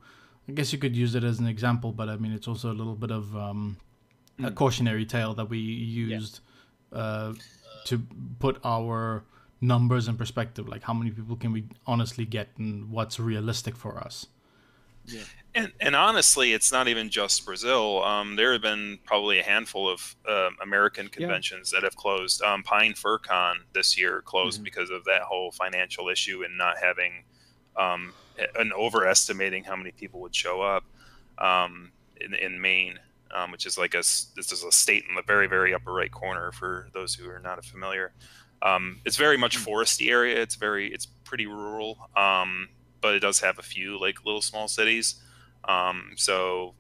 Speaker 2: I guess you could use it as an example, but I mean, it's also a little bit of um, mm. a cautionary tale that we used yeah. uh, to put our numbers in perspective. Like, how many people can we honestly get, and what's realistic for us?
Speaker 3: Yeah. And, and honestly, it's not even just Brazil. Um, there have been probably a handful of uh, American conventions yeah. that have closed. Um, Pine FurCon this year closed mm-hmm. because of that whole financial issue and not having um, and overestimating how many people would show up um, in, in Maine, um, which is like a this is a state in the very very upper right corner for those who are not familiar. Um, it's very much hmm. foresty area. It's very it's pretty rural, um, but it does have a few like little small cities. Um, so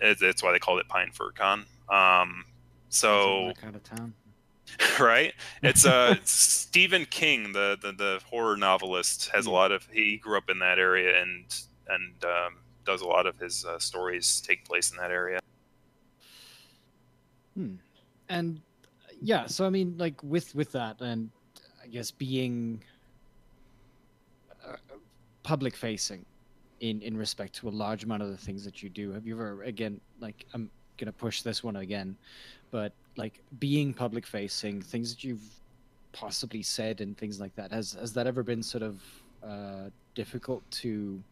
Speaker 3: it, it's why they called it Pine FurCon. Um, so
Speaker 1: kind of town.
Speaker 3: right? It's uh Stephen King, the, the, the horror novelist, has a hmm. lot of. He grew up in that area and and um, does a lot of his uh, stories take place in that area.
Speaker 1: Hmm. And yeah, so I mean, like with with that, and I guess being uh, public facing in in respect to a large amount of the things that you do. Have you ever again like I'm gonna push this one again, but like being public facing, things that you've possibly said and things like that. Has has that ever been sort of uh, difficult to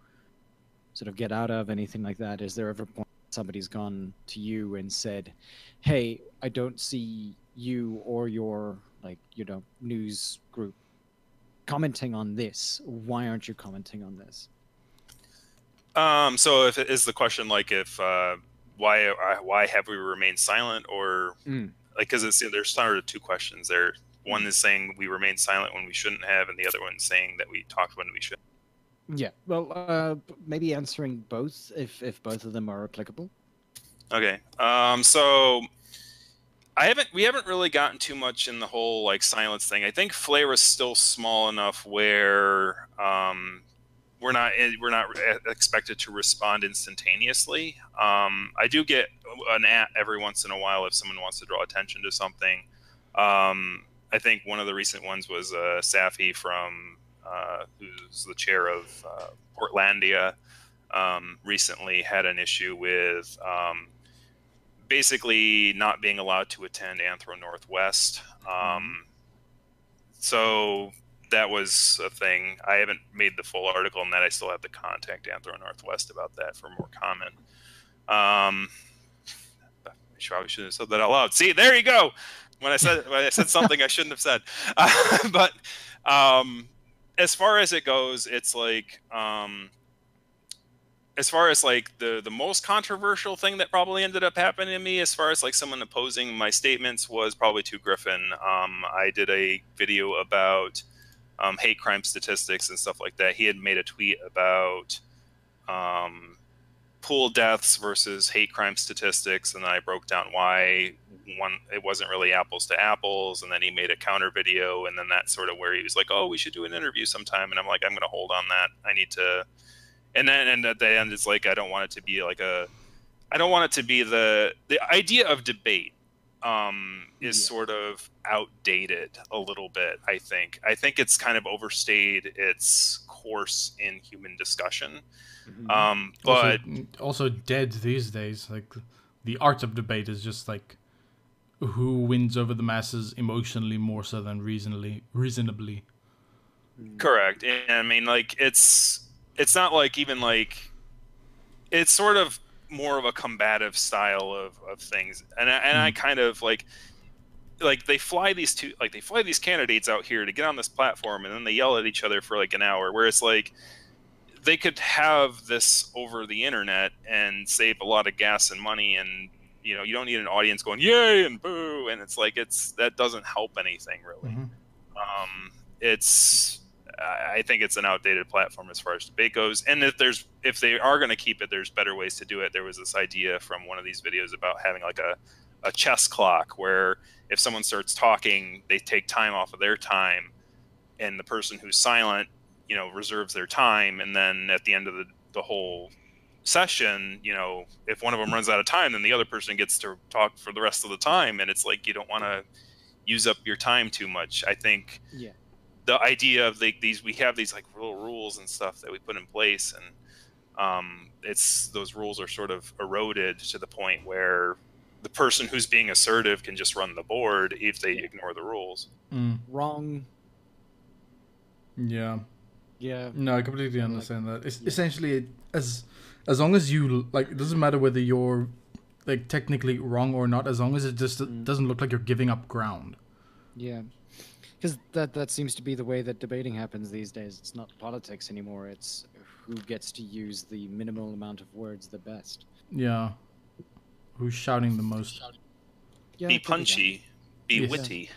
Speaker 1: sort of get out of anything like that? Is there ever point somebody's gone to you and said, "Hey, I don't see you or your like you know news group commenting on this. Why aren't you commenting on this?"
Speaker 3: Um. So, if is the question like if uh, why uh, why have we remained silent or mm. like because it's there's sort of two questions there one is saying we remained silent when we shouldn't have and the other one saying that we talked when we should
Speaker 1: yeah well uh, maybe answering both if if both of them are applicable
Speaker 3: okay um so I haven't. We haven't really gotten too much in the whole like silence thing. I think Flayrah is still small enough where um, we're not eh, we're not expected to respond instantaneously. Um, I do get an at every once in a while if someone wants to draw attention to something. Um, I think one of the recent ones was uh, Safi from uh, who's the chair of uh, Portlandia. Um, recently had an issue with um, basically not being allowed to attend Anthro Northwest. Um, so that was a thing. I haven't made the full article on that. I still have to contact Anthro Northwest about that for more comment. Um, I probably shouldn't have said that out loud. See, there you go. When I said when I said something I shouldn't have said, uh, but um, as far as it goes, it's like um, as far as like the the most controversial thing that probably ended up happening to me as far as like someone opposing my statements was probably to griffin. Um, i did a video about um, hate crime statistics and stuff like that. He had made a tweet about um, pool deaths versus hate crime statistics and i broke down why one it wasn't really apples to apples and then he made a counter video and then that's sort of where he was like oh we should do an interview sometime and i'm like i'm going to hold on that. I need to and then and at the end it's like i don't want it to be like a i don't want it to be the the idea of debate um, is yeah. sort of outdated a little bit i think. I think it's kind of overstayed its course in human discussion. Mm-hmm. um, but
Speaker 2: also, also dead these days like the art of debate is just like who wins over the masses emotionally more so than reasonably reasonably.
Speaker 3: Correct. And i mean like it's it's not like even like it's sort of more of a combative style of, of things and I, and. I hmm. kind of like like they fly these two like they fly these candidates out here to get on this platform and then they yell at each other for like an hour where it's like they could have this over the internet and save a lot of gas and money and you know you don't need an audience going yay and boo and it's like it's that doesn't help anything really mm-hmm. um, it's I think it's an outdated platform as far as debate goes. And if there's if they are going to keep it, there's better ways to do it. There was this idea from one of these videos about having like a a chess clock where if someone starts talking, they take time off of their time, and the person who's silent, you know, reserves their time, and then at the end of the the whole session, you know, if one of them runs out of time, then the other person gets to talk for the rest of the time, and it's like you don't want to use up your time too much. I think
Speaker 1: yeah
Speaker 3: the idea of like these we have these like little rules and stuff that we put in place and um, it's those rules are sort of eroded to the point where the person who's being assertive can just run the board if they ignore the rules.
Speaker 2: Mm.
Speaker 1: wrong.
Speaker 2: Yeah.
Speaker 1: Yeah.
Speaker 2: No i completely understand like, that. It's yeah. essentially as as long as you like it doesn't matter whether you're like technically wrong or not as long as it just mm. doesn't look like you're giving up ground.
Speaker 1: Yeah because that that seems to be the way that debating happens these days. It's not politics anymore. It's who gets to use the minimal amount of words the best.
Speaker 2: Yeah. Who's shouting the most?
Speaker 3: Yeah, be punchy. Be yes. witty.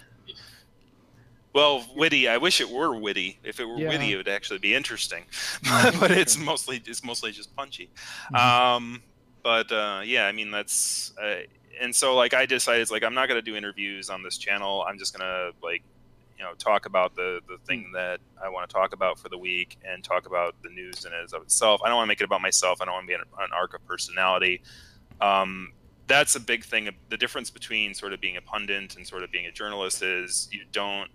Speaker 3: Well, witty. I wish it were witty. If it were yeah. witty, it would actually be interesting. but it's mostly it's mostly just punchy. Mm-hmm. Um, but uh, yeah, I mean that's uh, and so like I decided like I'm not gonna do interviews on this channel. I'm just gonna like you know talk about the the thing that I want to talk about for the week and talk about the news in it of itself. I don't want to make it about myself. I don't want to be an, an arc of personality. Um, that's a big thing. The difference between sort of being a pundit and sort of being a journalist is you don't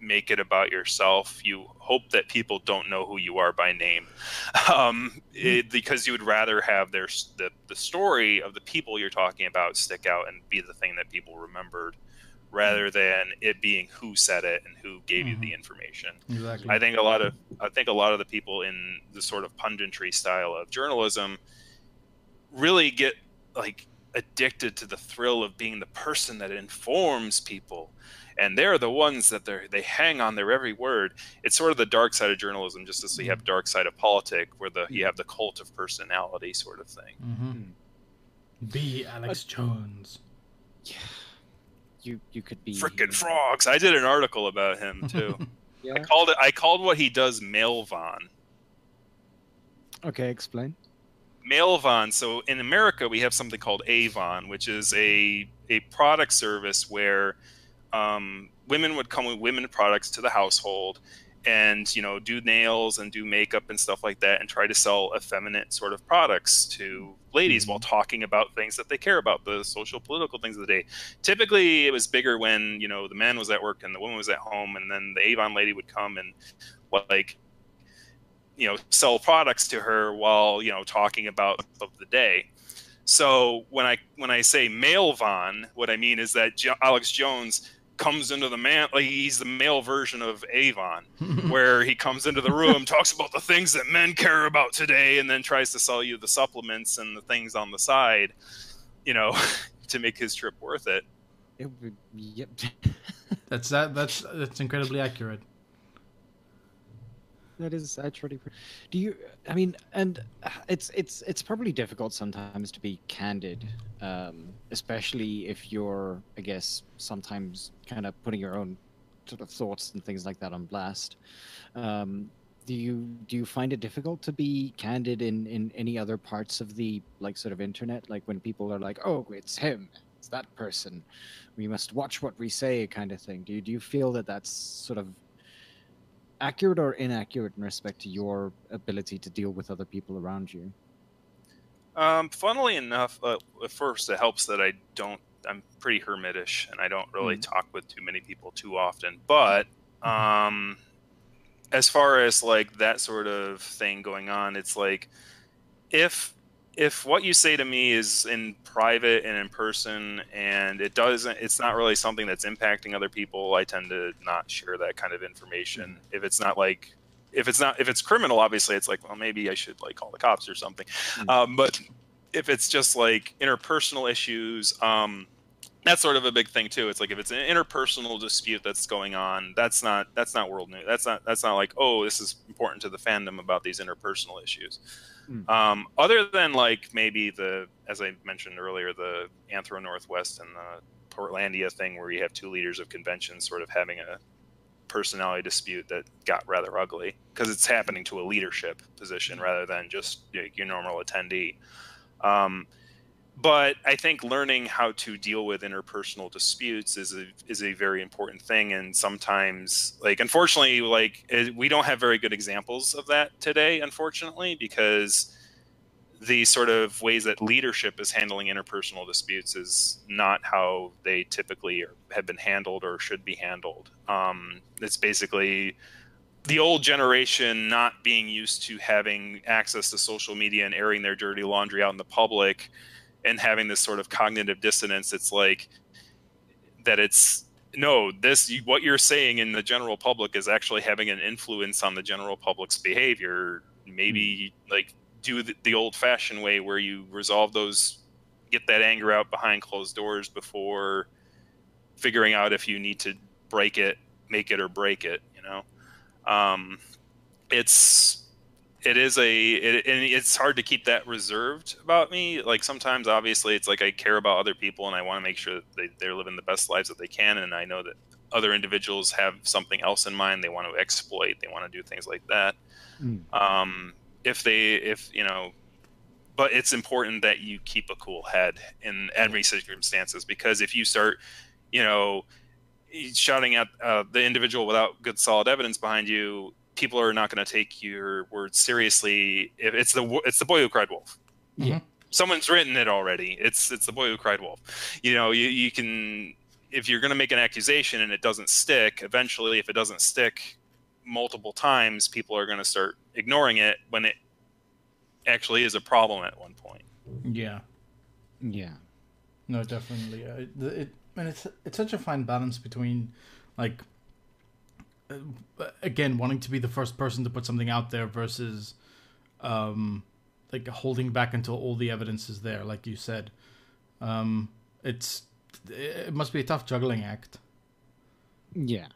Speaker 3: make it about yourself. You hope that people don't know who you are by name, um, it, hmm. because you would rather have their the, the story of the people you're talking about stick out and be the thing that people remembered rather than it being who said it and who gave mm-hmm. you the mm-hmm. information.
Speaker 2: Exactly.
Speaker 3: I think a lot of I think a lot of the people in the sort of punditry style of journalism really get like addicted to the thrill of being the person that informs people and they're the ones that they they hang on their every word. It's sort of the dark side of journalism, just as we have mm-hmm. dark side of politics, where the you have the cult of personality sort of thing.
Speaker 2: Mm-hmm. Be Alex Jones.
Speaker 1: Yeah you you could be
Speaker 3: freaking frogs. I did an article about him too. yeah. I called it. I called what he does Mailvon.
Speaker 1: Okay, explain.
Speaker 3: Mailvon. So in America, we have something called Avon, which is a a product service where um, women would come with women products to the household, and you know do nails and do makeup and stuff like that and try to sell effeminate sort of products to ladies mm-hmm. while talking about things that they care about the social political things of the day typically it was bigger when you know the man was at work and the woman was at home and then the avon lady would come and like you know sell products to her while you know talking about of the day so when i when i say male von what i mean is that jo- alex jones comes into the man like he's the male version of Avon, where he comes into the room, talks about the things that men care about today, and then tries to sell you the supplements and the things on the side, you know, to make his trip worth it.
Speaker 1: It would, yep.
Speaker 2: That's that. That's that's incredibly accurate.
Speaker 1: That is actually. Do you? I mean, and uh, it's it's it's probably difficult sometimes to be candid, um, especially if you're, I guess, sometimes kind of putting your own sort of thoughts and things like that on blast. Um, do you do you find it difficult to be candid in in any other parts of the like sort of internet, like when people are like, "Oh, it's him." It's that person. We must watch what we say, kind of thing. Do you do you feel that that's sort of accurate or inaccurate in respect to your ability to deal with other people around you?
Speaker 3: Um, funnily enough, uh, at first it helps that I don't. I'm pretty hermitish, and I don't really
Speaker 1: Mm.
Speaker 3: talk with too many people too often. But um, as far as like that sort of thing going on, it's like if if what you say to me is in private and in person, and it doesn't, it's not really something that's impacting other people. I tend to not share that kind of information. If it's not like if it's not if it's criminal obviously it's like well maybe i should like call the cops or something
Speaker 1: Mm.
Speaker 3: um, but if it's just like interpersonal issues um, that's sort of a big thing too it's like if it's an interpersonal dispute that's going on that's not that's not world news that's not that's not like oh this is important to the fandom about these interpersonal issues
Speaker 1: Mm.
Speaker 3: um, other than like maybe the as i mentioned earlier the anthro northwest and the portlandia thing where you have two leaders of conventions sort of having a personality dispute that got rather ugly because it's happening to a leadership position rather than just you know, your normal attendee. Um, but I think learning how to deal with interpersonal disputes is a is a very important thing, and sometimes, like unfortunately, like eh, we don't have very good examples of that today, unfortunately, because the sort of ways that leadership is handling interpersonal disputes is not how they typically are, have been handled or should be handled. Um, it's basically the old generation not being used to having access to social media and airing their dirty laundry out in the public and having this sort of cognitive dissonance. It's like that it's no this what you're saying in the general public is actually having an influence on the general public's behavior maybe like do the, the old fashioned way where you resolve those get that anger out behind closed doors before figuring out if you need to break it make it or break it you know um, it's it is a it, and it's hard to keep that reserved about me. Like sometimes obviously it's like i care about other people and i want to make sure that they, they're living the best lives that they can and i know that other individuals have something else in mind. They want to exploit they want to do things like that.
Speaker 1: Mm.
Speaker 3: um, if they if you know but it's important that you keep a cool head in every circumstances because if you start you know shouting at uh, the individual without good solid evidence behind you people are not going to take your words seriously if it's the it's the boy who cried wolf
Speaker 2: Mhm.
Speaker 3: someone's written it already it's it's the boy who cried wolf you know you, you can if you're going to make an accusation and it doesn't stick eventually if it doesn't stick multiple times people are going to start ignoring it when it actually is a problem at one point
Speaker 2: Yeah.
Speaker 1: Yeah.
Speaker 2: No, definitely. Uh, it, it and it's it's such a fine balance between, like, again, wanting to be the first person to put something out there versus, um, like holding back until all the evidence is there, like you said. Um, it's it must be a tough juggling act.
Speaker 1: Yeah.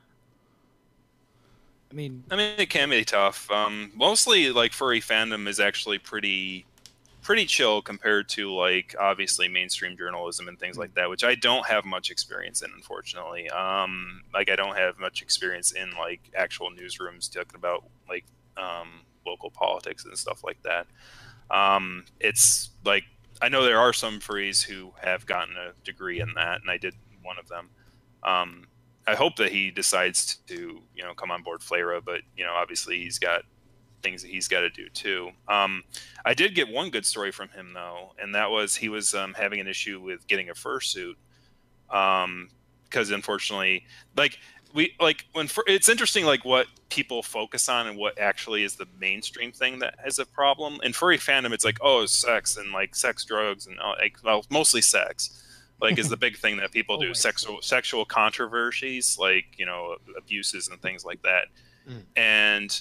Speaker 1: I mean,
Speaker 3: I mean, it can be tough. Um, mostly, like furry fandom is actually pretty, pretty chill compared to like obviously mainstream journalism and things like that, which I don't have much experience in, unfortunately. Um, like I don't have much experience in like actual newsrooms talking about like um, local politics and stuff like that. Um, it's like I know there are some frees who have gotten a degree in that, and I did one of them. Um, I hope that he decides to, you know, come on board Flayrah, but you know, obviously he's got things that he's got to do too. Um, I did get one good story from him though, and that was he was um, having an issue with getting a fursuit um, because unfortunately, like we like when fur, it's interesting like what people focus on and what actually is the mainstream thing that has a problem. In furry fandom, it's like oh, sex and like sex, drugs, and uh, like well, mostly sex like is the big thing that people do
Speaker 1: Always.
Speaker 3: sexual sexual controversies like you know abuses and things like that
Speaker 4: Mm.
Speaker 3: and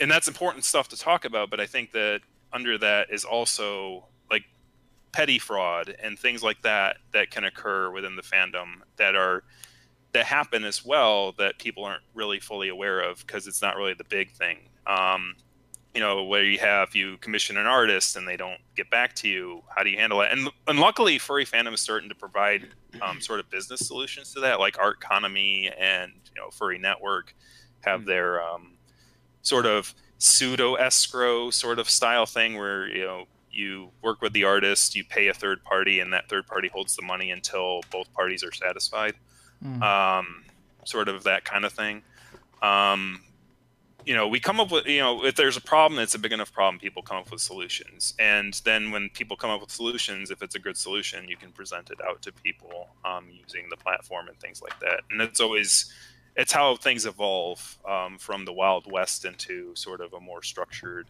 Speaker 3: and that's important stuff to talk about but i think that under that is also like petty fraud and things like that that can occur within the fandom that are that happen as well that people aren't really fully aware of because it's not really the big thing um, you know where you have you commission an artist and they don't get back to you how do you handle it and, and luckily furry fandom is starting to provide um, sort of business solutions to that like art economy and you know furry network have
Speaker 1: Mm.
Speaker 3: their um, sort of pseudo escrow sort of style thing where you know you work with the artist you pay a third party and that third party holds the money until both parties are satisfied
Speaker 2: Mm.
Speaker 3: um, sort of that kind of thing. Um, you know, we come up with, you know, if there's a problem, it's a big enough problem, people come up with solutions. And then when people come up with solutions, if it's a good solution, you can present it out to people um, using the platform and things like that. And it's always, it's how things evolve um, from the Wild West into sort of a more structured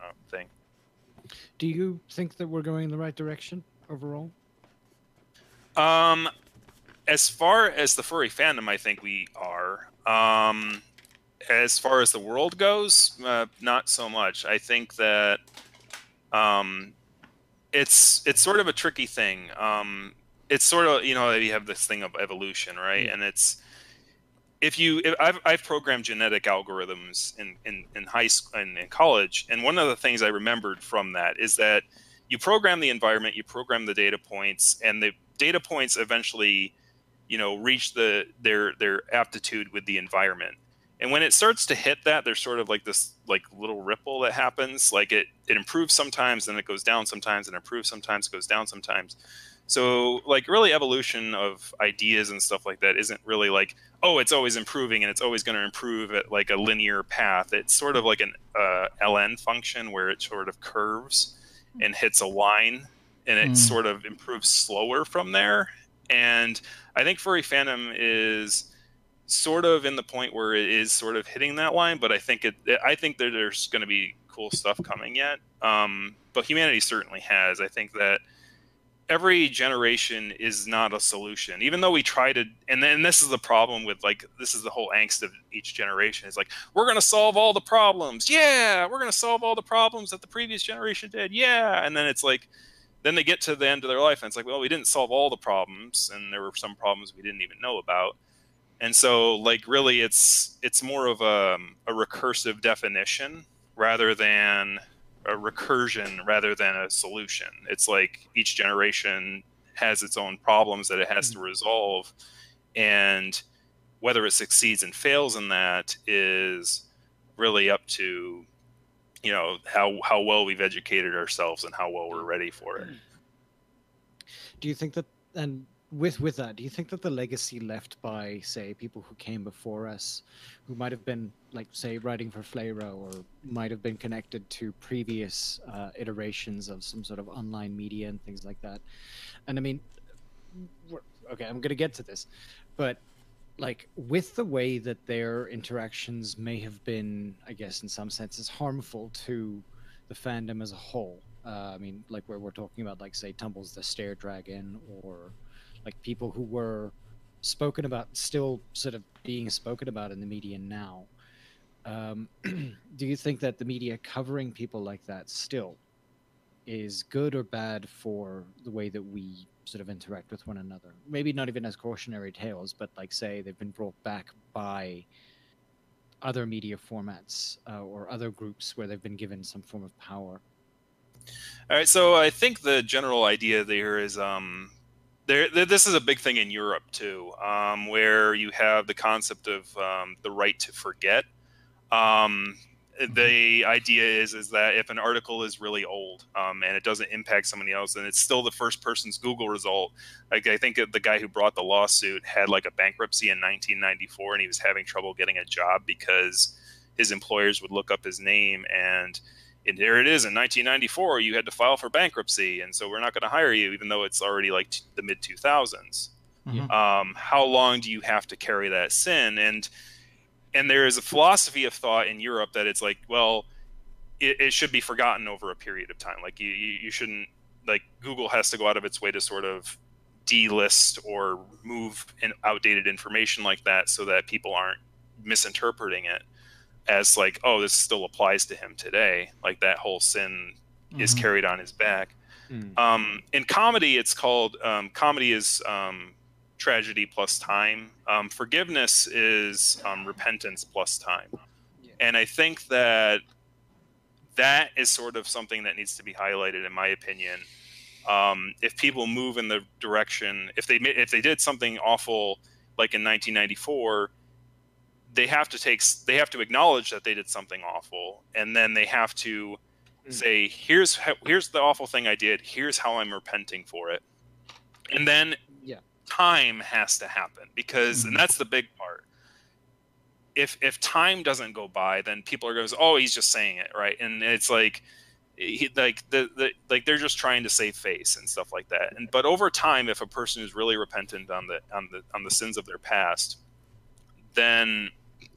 Speaker 3: uh, thing.
Speaker 1: Do you think that we're going in the right direction overall?
Speaker 3: Um, as far as the furry fandom, I think we are. Um, as far as the world goes, uh, not so much. I think that um, it's it's sort of a tricky thing. Um, it's sort of you know you have this thing of evolution, right?
Speaker 1: Yeah.
Speaker 3: And it's if you if I've I've programmed genetic algorithms in in in high school and in college, and one of the things I remembered from that is that you program the environment, you program the data points, and the data points eventually, you know, reach the their their aptitude with the environment. And when it starts to hit that, there's sort of like this like little ripple that happens. Like it it improves sometimes, then it goes down sometimes, and improves sometimes, goes down sometimes. So like really evolution of ideas and stuff like that isn't really like oh it's always improving and it's always going to improve at like a linear path. It's sort of like an uh, ln function where it sort of curves and hits a line and it
Speaker 2: Mm.
Speaker 3: sort of improves slower from there. And I think furry fandom is sort of in the point where it is sort of hitting that line, but I think it I think that there's going to be cool stuff coming yet. Um, but humanity certainly has. I think that every generation is not a solution. Even though we try to and then this is the problem with like this is the whole angst of each generation is like we're going to solve all the problems. Yeah we're going to solve all the problems that the previous generation did. Yeah. And then it's like then they get to the end of their life and it's like well we didn't solve all the problems and there were some problems we didn't even know about. And so like really it's it's more of a, um, a recursive definition rather than a recursion rather than a solution. It's like each generation has its own problems that it has mm-hmm. to resolve, and whether it succeeds and fails in that is really up to you know how how well we've educated ourselves and how well we're ready for it. Mm-hmm.
Speaker 1: Do you think that and with with that, do you think that the legacy left by say people who came before us, who might have been like say writing for Flayrah or might have been connected to previous uh, iterations of some sort of online media and things like that, and I mean, okay, I'm gonna get to this, but like with the way that their interactions may have been, I guess in some senses harmful to the fandom as a whole. Uh, I mean, like where we're talking about, like say Tumbles the Stair Dragon, or like people who were spoken about, still sort of being spoken about in the media now. Um, do you think that the media covering people like that still is good or bad for the way that we sort of interact with one another? Maybe not even as cautionary tales, but like say they've been brought back by other media formats uh, or other groups where they've been given some form of power.
Speaker 3: All right, so I think the general idea there is um, there. th- This is a big thing in Europe too, um, where you have the concept of um, the right to forget. Um, the idea is is that if an article is really old um, and it doesn't impact somebody else, then it's still the first person's Google result. Like I think the guy who brought the lawsuit had like a bankruptcy in 1994, and he was having trouble getting a job because his employers would look up his name and and there it is in 1994 you had to file for bankruptcy and so we're not going to hire you even though it's already like t- the mid 2000s
Speaker 2: Mhm.
Speaker 3: um, how long do you have to carry that sin? And and there is a philosophy of thought in europe that it's like well it, it should be forgotten over a period of time. Like you, you, you shouldn't like google has to go out of its way to sort of delist or move in outdated information like that so that people aren't misinterpreting it as like oh this still applies to him today like that whole sin mm-hmm. is carried on his back mm. um, in comedy it's called um, comedy is um, tragedy plus time um, forgiveness is um, repentance plus time yeah. and i think that that is sort of something that needs to be highlighted in my opinion um, if people move in the direction if they if they did something awful like in 1994 they have to take they have to acknowledge that they did something awful and then they have to mm. say here's here's the awful thing i did here's how i'm repenting for it. And then
Speaker 1: yeah.
Speaker 3: time has to happen because mm-hmm. and that's the big part. If if time doesn't go by then people are going oh he's just saying it right? And it's like he, like the, the like they're just trying to save face and stuff like that. And but over time if a person is really repentant on the on the on the sins of their past then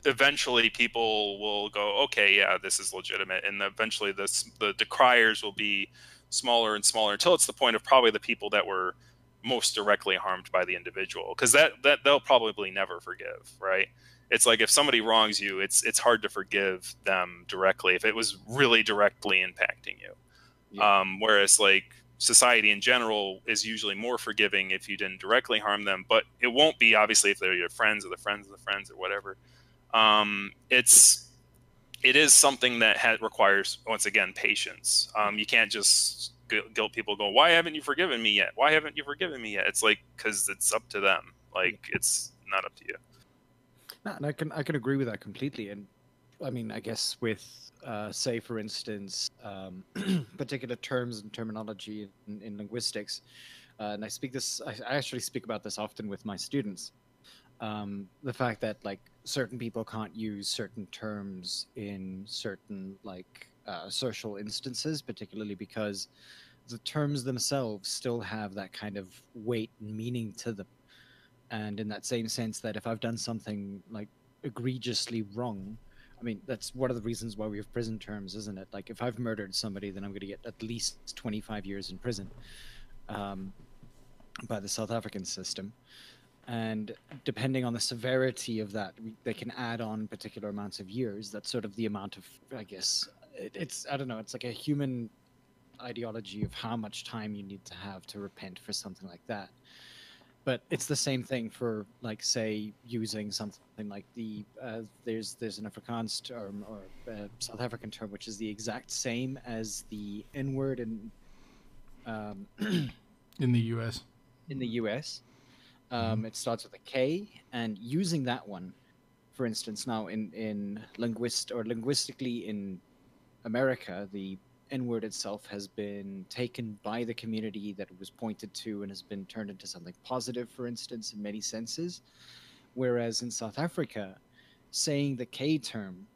Speaker 3: eventually people will go, okay, yeah, this is legitimate, and eventually this the decriers will be smaller and smaller until it's the point of probably the people that were most directly harmed by the individual, because that that they'll probably never forgive, right? It's like if somebody wrongs you, it's it's hard to forgive them directly if it was really directly impacting you. Yeah. Um, whereas like society in general is usually more forgiving if you didn't directly harm them, but it won't be obviously if they're your friends or the friends of the friends or whatever um, it's it is something that ha- requires once again patience. Um, you can't just guilt people go, why haven't you forgiven me yet? Why haven't you forgiven me yet? It's like because it's up to them. Like it's not up to you.
Speaker 1: No, and I can I can agree with that completely. And I mean, I guess with uh, say for instance, um, particular terms and terminology in, in linguistics, uh, and I speak this. I, I actually speak about this often with my students um, the fact that like certain people can't use certain terms in certain like uh, social instances, particularly because the terms themselves still have that kind of weight and meaning to them. And in that same sense, that if I've done something like egregiously wrong, I mean, that's one of the reasons why we have prison terms, isn't it? Like, if I've murdered somebody, then I'm going to get at least 25 years in prison um, by the South African system. And depending on the severity of that they can add on particular amounts of years. That's sort of the amount of i guess it, it's i don't know it's like a human ideology of how much time you need to have to repent for something like that but it's the same thing for like say using something like the uh, there's there's an afrikaans term or a south african term which is the exact same as the n word in um,
Speaker 2: in the us
Speaker 1: in the us um, mm-hmm. It starts with a K, and using that one, for instance, now in in linguist or linguistically in America, the N word itself has been taken by the community that it was pointed to and has been turned into something positive, for instance, in many senses. Whereas in South Africa, saying the K term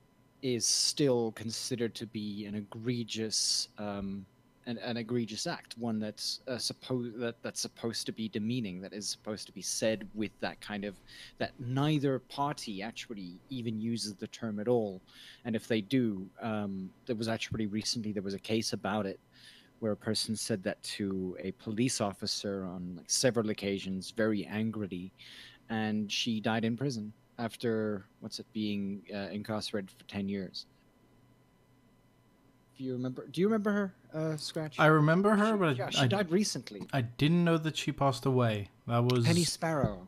Speaker 1: is still considered to be an egregious um, an, an egregious act, one that's uh, supposed that that's supposed to be demeaning, that is supposed to be said with that kind of that neither party actually even uses the term at all, and if they do, um, there was actually recently there was a case about it where a person said that to a police officer on like several occasions very angrily, and she died in prison after what's it being uh, incarcerated for ten years you remember. Do you remember her, uh, Scratch?
Speaker 2: I remember her,
Speaker 1: she,
Speaker 2: but
Speaker 1: yeah, she
Speaker 2: I,
Speaker 1: died recently.
Speaker 2: I didn't know that she passed away. That was
Speaker 1: Penny Sparrow.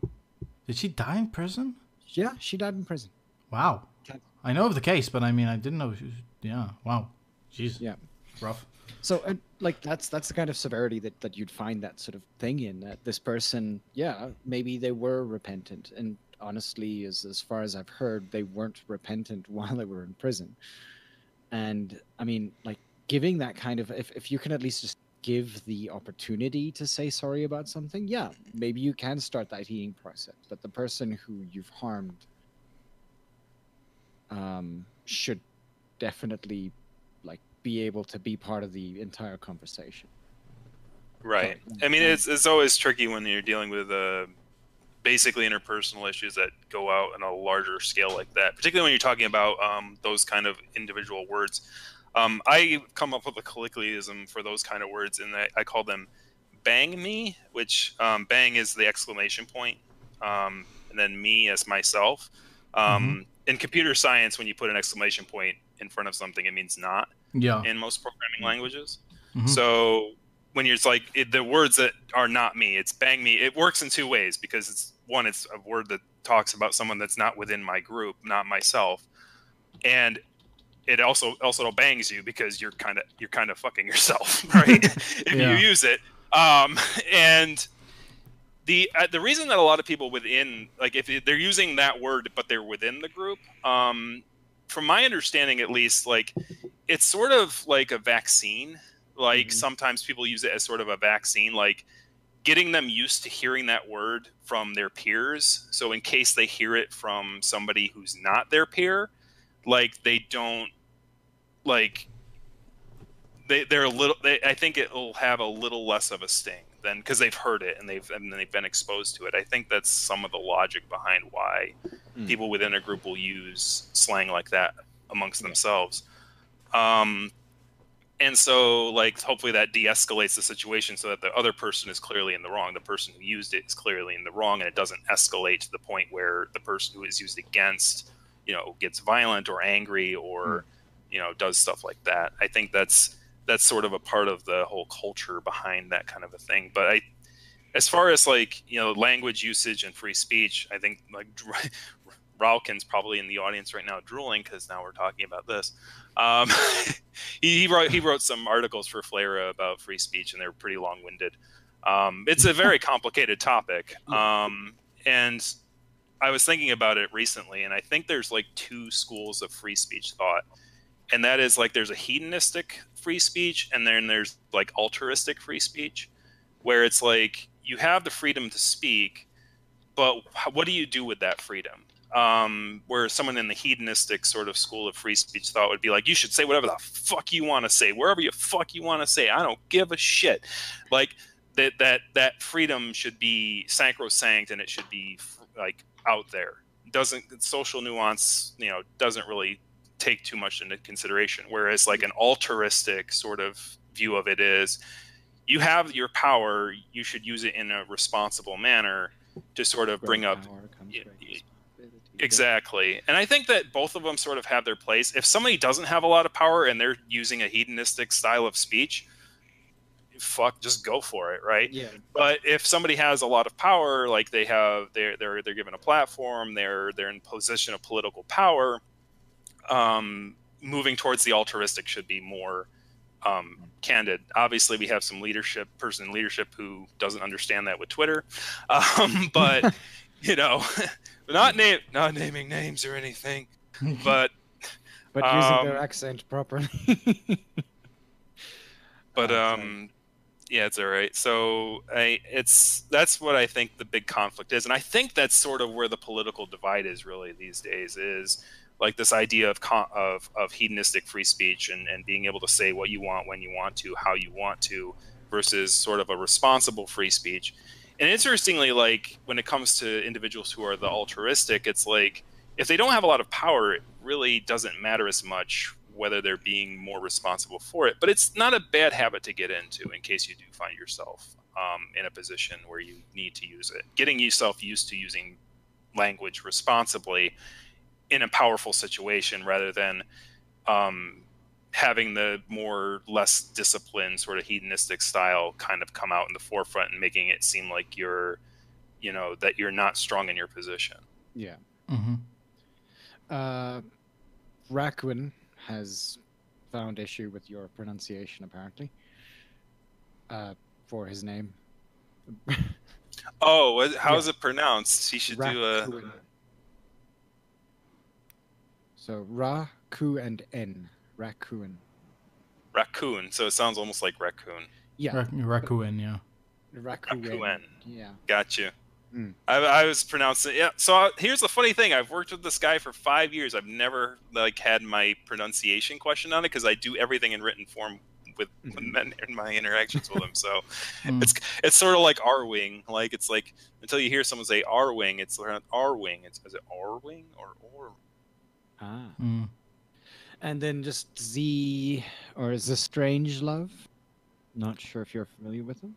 Speaker 2: Did she die in prison?
Speaker 1: Yeah, she died in prison.
Speaker 2: Wow. I know of the case, but I mean, I didn't know. She was, yeah. Wow. Jeez.
Speaker 1: Yeah.
Speaker 2: Rough.
Speaker 1: So, uh, like, that's that's the kind of severity that that you'd find that sort of thing in. That this person, yeah, maybe they were repentant, and honestly, as as far as I've heard, they weren't repentant while they were in prison and i mean like giving that kind of if, if you can at least just give the opportunity to say sorry about something yeah maybe you can start that healing process. But the person who you've harmed um, should definitely like be able to be part of the entire conversation.
Speaker 3: Right. I mean it's, it's always tricky when you're dealing with uh, basically interpersonal issues that go out on a larger scale like that, particularly when you're talking about um, those kind of individual words. Um, I come up with a colloquialism for those kind of words, and I, I call them bang me, which um, bang is the exclamation point, um, and then me as myself. Um, In computer science, when you put an exclamation point in front of something, it means not
Speaker 2: Yeah.
Speaker 3: in most programming languages.
Speaker 2: Mhm.
Speaker 3: So when you're like it, the words that are not me, it's bang me. It works in two ways because it's one, it's a word that talks about someone that's not within my group, not myself, and it also also bangs you because you're kind of you're kind of fucking yourself, right? if
Speaker 2: Yeah.
Speaker 3: you use it, um, and the uh, the reason that a lot of people within like if they're using that word but they're within the group, um, from my understanding at least, like it's sort of like a vaccine. Like
Speaker 1: Mhm.
Speaker 3: sometimes people use it as sort of a vaccine, like getting them used to hearing that word from their peers. So in case they hear it from somebody who's not their peer, like they don't like they they're a little they, I think it'll have a little less of a sting than because they've heard it and they've and they've been exposed to it. I think that's some of the logic behind why
Speaker 1: Mm.
Speaker 3: people within a group will use slang like that amongst themselves. Um, and so like hopefully that de-escalates the situation so that the other person is clearly in the wrong. The person who used it is clearly in the wrong and it doesn't escalate to the point where the person who is used against you know gets violent or angry or hmm. you know does stuff like that. I think that's that's sort of a part of the whole culture behind that kind of a thing. But i as far as like you know language usage and free speech i think like Ralkin's probably in the audience right now drooling because now we're talking about this. Um, he, he wrote he wrote some articles for Flayrah about free speech, and they're pretty long winded. Um, it's a very complicated topic, um, and I was thinking about it recently, and I think there's like two schools of free speech thought, and that is like there's a hedonistic free speech, and then there's like altruistic free speech, where it's like you have the freedom to speak, but what do you do with that freedom? Um, where someone in the hedonistic sort of school of free speech thought would be like, you should say whatever the fuck you want to say, wherever you fuck you want to say. I don't give a shit. Like that that that freedom should be sacrosanct and it should be like out there. Doesn't social nuance, you know, doesn't really take too much into consideration. Whereas like an altruistic sort of view of it is, you have your power, you should use it in a responsible manner to sort of bring up Exactly. And I think that both of them sort of have their place. If somebody doesn't have a lot of power and they're using a hedonistic style of speech, fuck, just go for it, right?
Speaker 1: Yeah.
Speaker 3: But if somebody has a lot of power, like they have, they're they're they're given a platform, they're they're in position of political power. Um, moving towards the altruistic should be more um, candid. Obviously, we have some leadership person in leadership who doesn't understand that with Twitter, um, but you know, not name not naming names or anything, but
Speaker 1: But using their
Speaker 3: Um,
Speaker 1: accent properly.
Speaker 3: but um yeah it's all right so i it's that's what i think the big conflict is and i think that's sort of where the political divide is really these days is like this idea of con- of of hedonistic free speech and and being able to say what you want when you want to how you want to versus sort of a responsible free speech and interestingly like when it comes to individuals who are the altruistic it's like if they don't have a lot of power it really doesn't matter as much whether they're being more responsible for it. But it's not a bad habit to get into in case you do find yourself um, in a position where you need to use it. Getting yourself used to using language responsibly in a powerful situation rather than um, having the more less disciplined sort of hedonistic style kind of come out in the forefront and making it seem like you're you know that you're not strong in your position
Speaker 1: yeah.
Speaker 2: mm-hmm.
Speaker 1: Uh, Raccoon has found issue with your pronunciation, apparently. Uh, for his name.
Speaker 3: oh how's
Speaker 1: Yeah.
Speaker 3: it pronounced he should do a
Speaker 1: So Ra, Ku, and N. Raccoon.
Speaker 3: raccoon so it sounds almost like raccoon
Speaker 1: Yeah.
Speaker 2: Raccoon, yeah.
Speaker 1: Raccoon.
Speaker 3: Raccoon.
Speaker 1: Yeah.
Speaker 3: Got you.
Speaker 1: Mm.
Speaker 3: I, I was pronouncing yeah. So uh, here's the funny thing: I've worked with this guy for five years. I've never like had my pronunciation question on it because I do everything in written form with, with
Speaker 1: Mhm.
Speaker 3: men in my interactions with him. So
Speaker 2: Mm.
Speaker 3: it's it's sort of like R wing. Like it's like until you hear someone say R wing, it's not R wing. It's is it R wing or or
Speaker 1: Ah.
Speaker 2: Mm.
Speaker 1: And then just Z, or is this Strange Love? Not sure if you're familiar with them.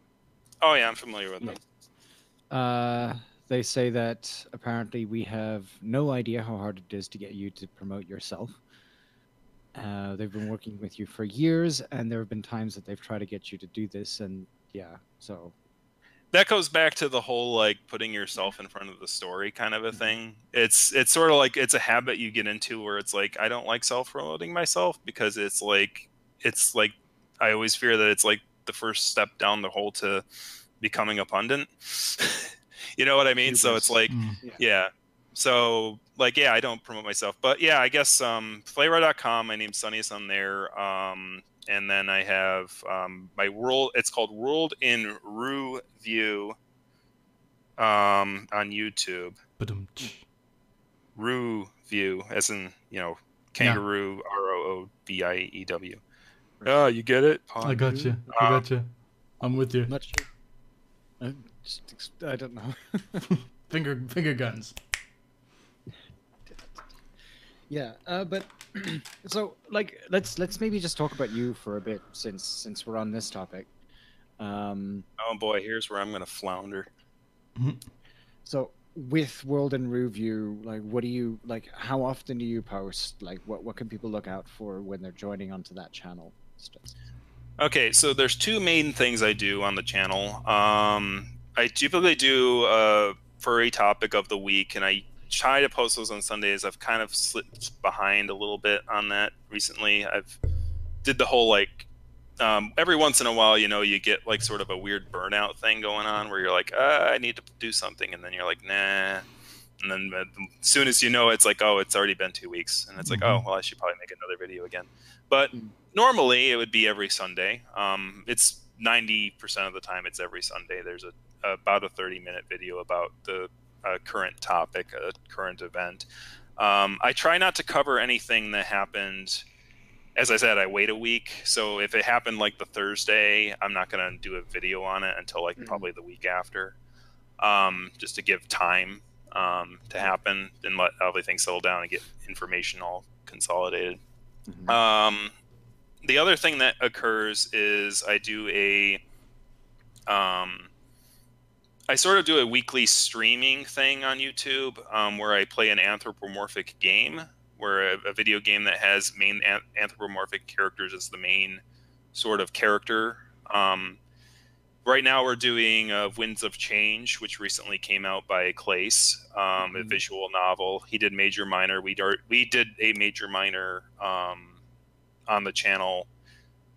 Speaker 3: Oh yeah, I'm familiar with them.
Speaker 1: Uh, they say that apparently we have no idea how hard it is to get you to promote yourself. Uh, they've been working with you for years, and there have been times that they've tried to get you to do this, and yeah, so
Speaker 3: that goes back to the whole like putting yourself in front of the story kind of a thing. It's it's sort of like it's a habit you get into where it's like i don't like self-promoting myself because it's like it's like i always fear that it's like the first step down the hole to becoming a pundit. You know what i mean? So it's like
Speaker 2: Mm.
Speaker 3: yeah. so like yeah i don't promote myself but yeah i guess um flayrah.com my name's Sonious on there. Um and then i have um my world it's called world in rue view um on youtube
Speaker 2: Ba-dum-tsh.
Speaker 3: rue view as in you know kangaroo r-o-o-v-i-e-w oh you get it
Speaker 2: I got you. I
Speaker 3: Um,
Speaker 2: got you. I'm with you.
Speaker 1: not sure. I, just, I don't know.
Speaker 2: Finger finger guns.
Speaker 1: Yeah, uh, but so like let's let's maybe just talk about you for a bit since since we're on this topic. Um,
Speaker 3: oh boy here's where i'm gonna flounder
Speaker 1: so with World in Roo-View, like what do you like? How often do you post? Like what what can people look out for when they're joining onto that channel?
Speaker 3: Okay, so there's two main things I do on the channel. Um, I typically do a furry topic of the week, and I try to post those on Sundays. I've kind of slipped behind a little bit on that recently. I've did the whole like um, every once in a while, you know, you get like sort of a weird burnout thing going on where you're like, uh, I need to do something, and then you're like, nah. And then uh, as soon as you know, it's like, oh, it's already been two weeks, and it's like, oh, well, I should probably make another video again. But
Speaker 1: Mm.
Speaker 3: normally it would be every Sunday. Um, it's ninety percent of the time it's every Sunday. There's a about a thirty minute video about the uh, current topic, a current event. Um, I try not to cover anything that happened. As I said, I wait a week. So if it happened like the Thursday, I'm not going to do a video on it until like
Speaker 1: Mhm.
Speaker 3: probably the week after, um, just to give time um, to happen and let everything settle down and get information all consolidated.
Speaker 1: Mhm.
Speaker 3: Um, the other thing that occurs is I do a, um, I sort of do a weekly streaming thing on YouTube um, where I play an anthropomorphic game, where a, a video game that has main an- anthropomorphic characters as the main sort of character. Um, right now we're doing uh, Winds of Change, which recently came out by Klace, um, a
Speaker 1: Mhm.
Speaker 3: visual novel. He did Major Minor. We dar- we did a Major Minor um, on the channel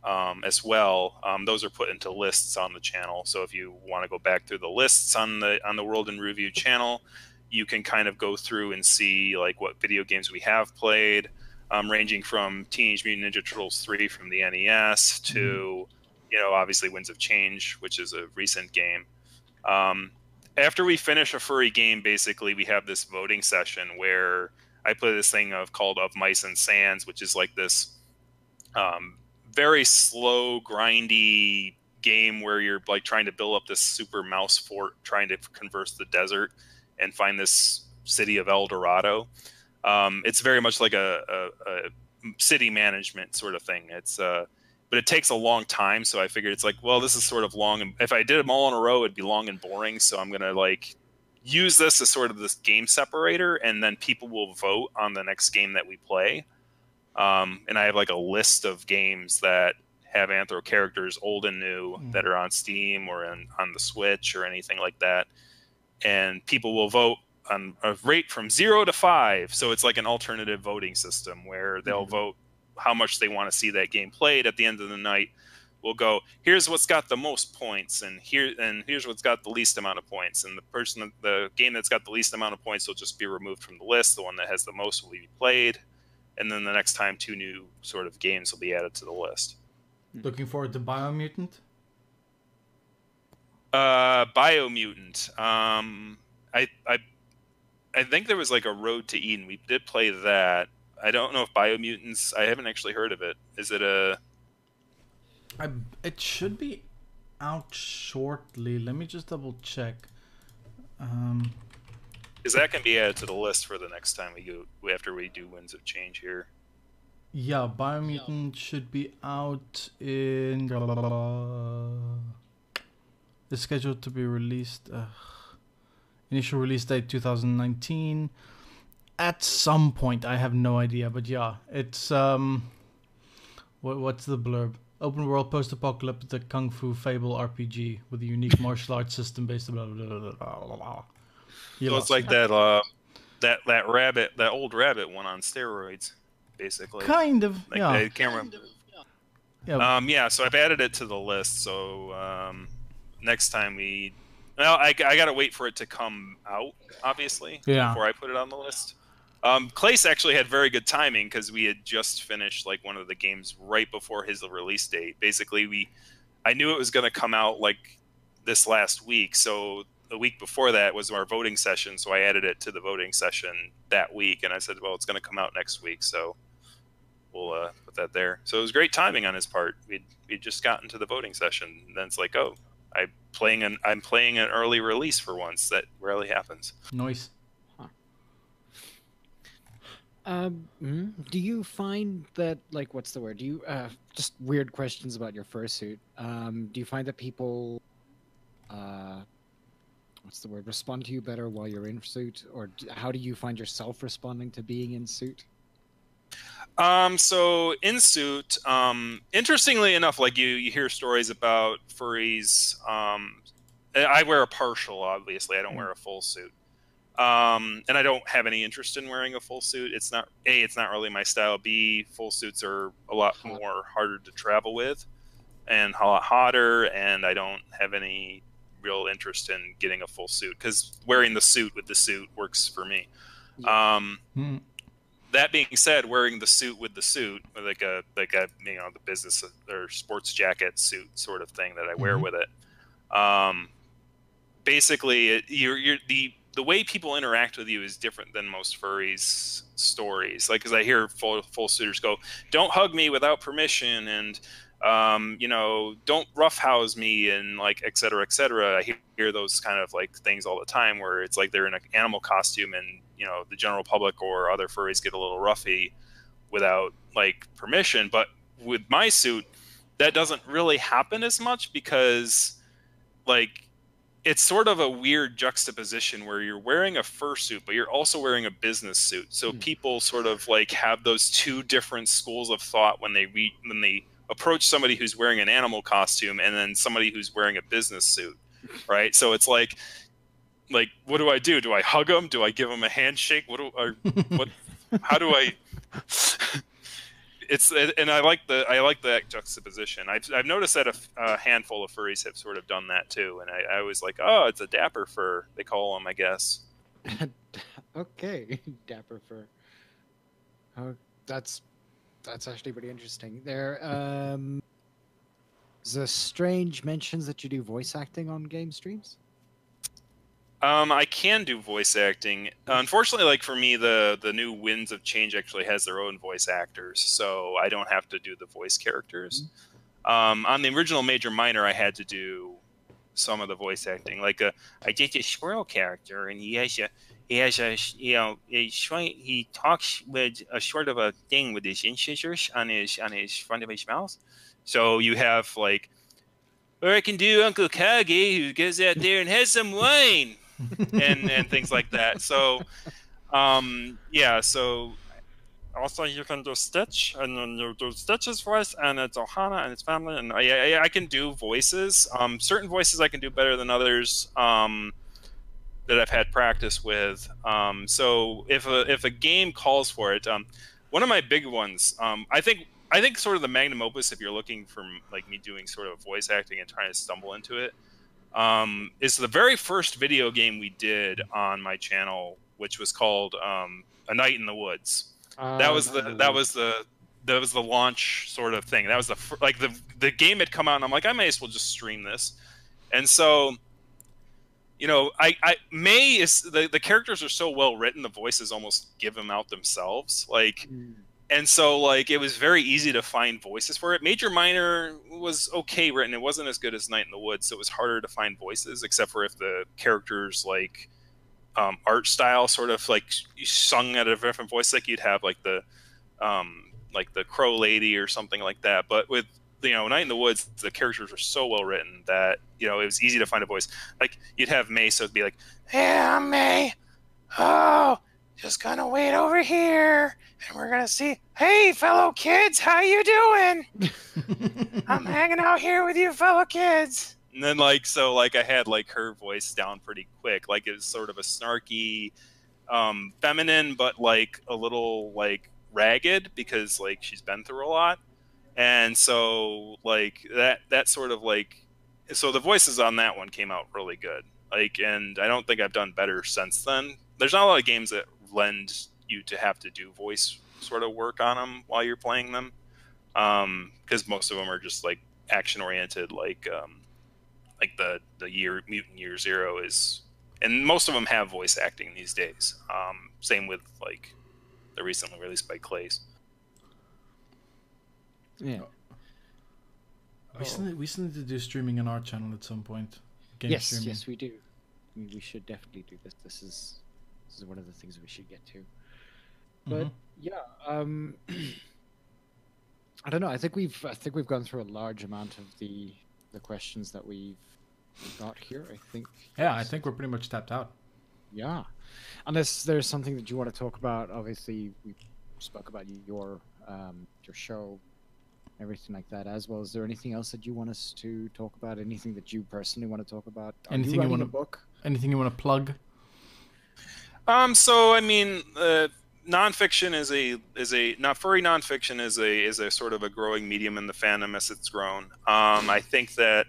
Speaker 3: um, as well. Um, those are put into lists on the channel. So if you want to go back through the lists on the on the World in Roo-View channel, you can kind of go through and see like what video games we have played, um, ranging from Teenage Mutant Ninja Turtles three from the NES to you know obviously Winds of Change, which is a recent game. Um, after we finish a furry game, basically we have this voting session where I play this thing of called Of Mice and Sands, which is like this um, very slow, grindy game where you're like trying to build up this super mouse fort, trying to converse the desert and find this city of El Dorado. Um, it's very much like a, a, a city management sort of thing. It's uh, but it takes a long time, so I figured it's like, well, this is sort of long, and if I did them all in a row, it'd be long and boring. So I'm gonna like use this as sort of this game separator, and then people will vote on the next game that we play. Um, and I have like a list of games that have Anthro characters, old and new,
Speaker 2: Mm.
Speaker 3: that are on Steam or in, on the Switch or anything like that. And people will vote on a rate from zero to five. So it's like an alternative voting system where they'll
Speaker 1: Mhm.
Speaker 3: vote how much they want to see that game played. At the end of the night, we'll go, here's what's got the most points, and here and here's what's got the least amount of points. And the person, the game that's got the least amount of points will just be removed from the list. The one that has the most will be played and then the next time two new sort of games will be added to the list.
Speaker 2: Looking forward to Biomutant.
Speaker 3: Uh, Biomutant. Um, I I I think there was like a Road to Eden. We did play that. I don't know if Biomutants. I haven't actually heard of it. Is it a?
Speaker 2: I, it should be out shortly. Let me just double check. Um,
Speaker 3: Because that can be added to the list for the next time we go after we do Winds of Change here.
Speaker 2: yeah, Biomutant should be out in. is scheduled to be released. Uh, initial release date 2019. At some point, I have no idea, but yeah, it's um, what what's the blurb? Open world post-apocalyptic kung fu fable RPG with a unique martial arts system based blah blah blah blah blah. blah. You
Speaker 3: So it's like that uh that that rabbit that old rabbit one on steroids, basically.
Speaker 2: Kind of,
Speaker 3: Like
Speaker 2: yeah.
Speaker 3: I can't remember.
Speaker 2: yeah.
Speaker 3: Um, yeah, so I've added it to the list. So um, next time we, well, I, I got to wait for it to come out, obviously,
Speaker 2: Yeah.
Speaker 3: before I put it on the list. Um, Klace actually had very good timing because we had just finished like one of the games right before his release date. Basically, we, I knew it was going to come out like this last week, so the week before that was our voting session. So I added it to the voting session that week, and I said, well, it's going to come out next week, so we'll uh, put that there. So it was great timing on his part. We'd we'd just gotten to the voting session, and then it's like, oh, I playing an I'm playing an early release for once. That rarely happens.
Speaker 2: Noise.
Speaker 1: Um, mm, do you find that like what's the word? Do you uh, just weird questions about your fursuit? Um, do you find that people, uh, what's the word? Respond to you better while you're in suit, or how do you find yourself responding to being in suit?
Speaker 3: Um, so in suit, um, interestingly enough, like you you hear stories about furries. Um, I wear a partial, obviously. I don't wear a full suit. Um, and I don't have any interest in wearing a full suit. It's not a. It's not really my style. B. Full suits are a lot more harder to travel with, and a lot hotter. And I don't have any real interest in getting a full suit because wearing the suit with the suit works for me. Um,
Speaker 2: Hmm.
Speaker 3: that being said, wearing the suit with the suit, like a like a you know the business or sports jacket suit sort of thing that I wear
Speaker 2: Mhm.
Speaker 3: with it. Um, basically, it, you're you're the the way people interact with you is different than most furries stories. Like, because I hear full full suitors go, "Don't hug me without permission," and um, you know, don't roughhouse me, and like, et cetera, et cetera. I hear, those kind of like things all the time, where it's like they're in an animal costume, and you know, the general public or other furries get a little roughy without like permission. But with my suit, that doesn't really happen as much because, like, it's sort of a weird juxtaposition where you're wearing a fursuit, but you're also wearing a business suit. So
Speaker 1: Hmm.
Speaker 3: people sort of like have those two different schools of thought when they re- when they approach somebody who's wearing an animal costume and then somebody who's wearing a business suit, right? So it's like, like, what do I do? Do I hug them? Do I give them a handshake? What do or what? How do I? it's and I like the I like that juxtaposition. I've I've noticed that a, a handful of furries have sort of done that too, and I, I was like, oh, it's a dapper fur. They call them, I guess.
Speaker 1: okay, dapper fur. Oh, that's that's actually pretty interesting. There, um, the strange mentions that you do voice acting on game streams.
Speaker 3: Um, I can do voice acting. Unfortunately, like for me, the the new Winds of Change actually has their own voice actors, so I don't have to do the voice characters. Um, on the original Major Minor, I had to do some of the voice acting. Like a, I did a squirrel character, and he has a he has a you know a short, he talks with a sort of a thing with his incisors on his on his front of his mouth. So you have like, or I can do Uncle Kage who goes out there and has some wine and and things like that. So, um, yeah. So also you can do Stitch, and then you do Stitch's voice, and it's Ohana and its family, and I, I, I can do voices. Um, certain voices I can do better than others. Um, that I've had practice with. Um, so if a if a game calls for it, um, one of my big ones, um, I think. I think sort of the magnum opus, if you're looking for like me doing sort of voice acting and trying to stumble into it, um, is the very first video game we did on my channel, which was called um, A Night in the Woods. that was the that was the that was the launch sort of thing. That was the like the the game had come out, and I'm like, I may as well just stream this. And so, you know, I I May is the the characters are so well written, the voices almost give them out themselves. Like
Speaker 1: Mm.
Speaker 3: and so like it was very easy to find voices for it major minor was okay written it wasn't as good as night in the woods so it was harder to find voices except for if the characters like um, art style sort of like sung at a different voice like you'd have like the um, like the crow lady or something like that but with you know, Night in the Woods, the characters were so well written that you know it was easy to find a voice. Like you'd have May, so it'd be like, "Hey, I'm May. Oh, just gonna wait over here, and we're gonna see. Hey, fellow kids, how you doing? I'm hanging out here with you, fellow kids." And then like so, like I had like her voice down pretty quick. Like it was sort of a snarky, um, feminine, but like a little like ragged because like she's been through a lot and so like that that sort of like so the voices on that one came out really good. Like and i don't think i've done better since then. There's not a lot of games that lend you to have to do voice sort of work on them while you're playing them. Because um, most of them are just like action oriented like um, like the the year mutant year zero is and most of them have voice acting these days. Um, same with like the recently released by Klace
Speaker 1: yeah.
Speaker 2: We still, need, we still need to do streaming on our channel at some point.
Speaker 1: Game yes, streaming. yes, we do. We should definitely do this. This is this is one of the things we should get to. But mm-hmm. yeah, um, I don't know. I think we've I think we've gone through a large amount of the the questions that we've got here. I think.
Speaker 2: Yeah, I think we're pretty much tapped out.
Speaker 1: Yeah, unless there's something that you want to talk about. Obviously, we spoke about your um, your show everything like that as well. Is there anything else that you want us to talk about? Anything that you personally want to talk about?
Speaker 2: Are anything you, you want to book? Anything you want to plug?
Speaker 3: Um. So I mean, uh, nonfiction is a is a not furry nonfiction is a is a sort of a growing medium in the fandom as it's grown. Um. I think that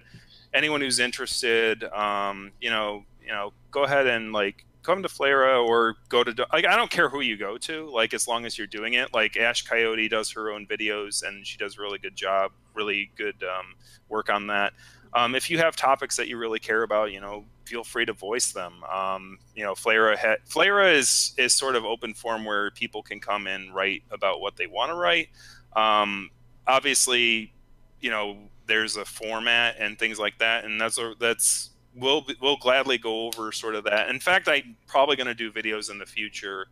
Speaker 3: anyone who's interested, um, you know, you know, go ahead and like come to Flayrah or go to like I don't care who you go to, like as long as you're doing it. Like Ash Coyote does her own videos and she does a really good job, really good um, work on that. Um, if you have topics that you really care about, you know, feel free to voice them. Um, you know, Flayrah ha- Flayrah is is sort of open form where people can come and write about what they want to write. Um, obviously, you know, there's a format and things like that, and that's a, that's we'll we'll gladly go over sort of that. In fact, I'm probably going to do videos in the future,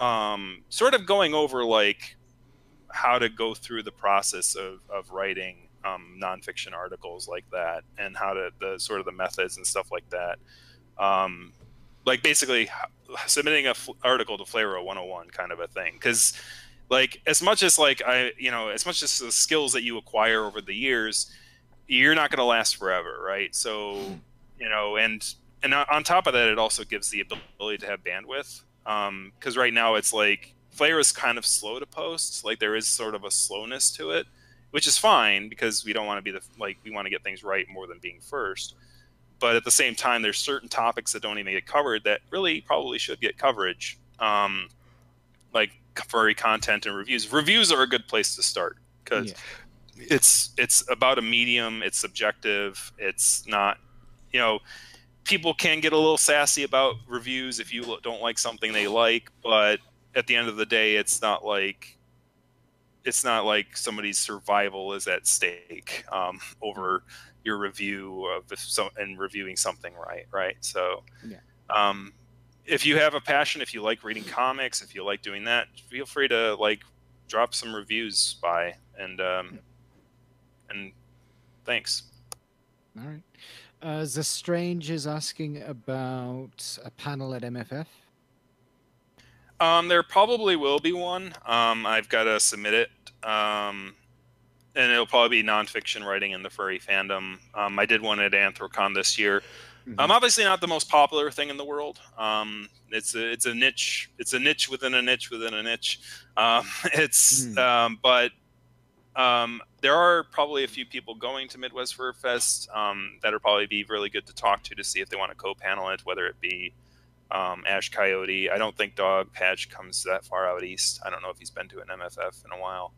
Speaker 3: um, sort of going over like how to go through the process of of writing um, nonfiction articles like that, and how to the sort of the methods and stuff like that. Um, like basically submitting a f- article to Flayrah 101 kind of a thing, because like as much as like I you know as much as the skills that you acquire over the years you're not going to last forever, right? So hmm you know, and and on top of that, it also gives the ability to have bandwidth. Because um, right now it's like Flayrah is kind of slow to post. Like there is sort of a slowness to it, which is fine because we don't want to be the like we want to get things right more than being first. But at the same time, there's certain topics that don't even get covered that really probably should get coverage, um, like furry content and reviews. Reviews are a good place to start because yeah. it's it's about a medium. It's subjective. It's not you know, people can get a little sassy about reviews if you don't like something they like, but at the end of the day, it's not like it's not like somebody's survival is at stake um, over your review of so and reviewing something right, right? So, yeah. um, if you have a passion, if you like reading comics, if you like doing that, feel free to like drop some reviews by and um, and thanks.
Speaker 1: All right. Uh, the Strange is asking about a panel at MFF.
Speaker 3: Um, there probably will be one. Um, I've got to submit it, um, and it'll probably be nonfiction writing in the furry fandom. Um, I did one at Anthrocon this year. Mm-hmm. Um, obviously not the most popular thing in the world. Um, it's a it's a niche. It's a niche within a niche within a niche. Um, it's mm. um, but um, there are probably a few people going to Midwest Fur Fest um, that'll probably be really good to talk to to see if they want to co-panel it, whether it be um, Ash Coyote. I don't think Dogpatch comes that far out east. I don't know if he's been to an MFF in a while.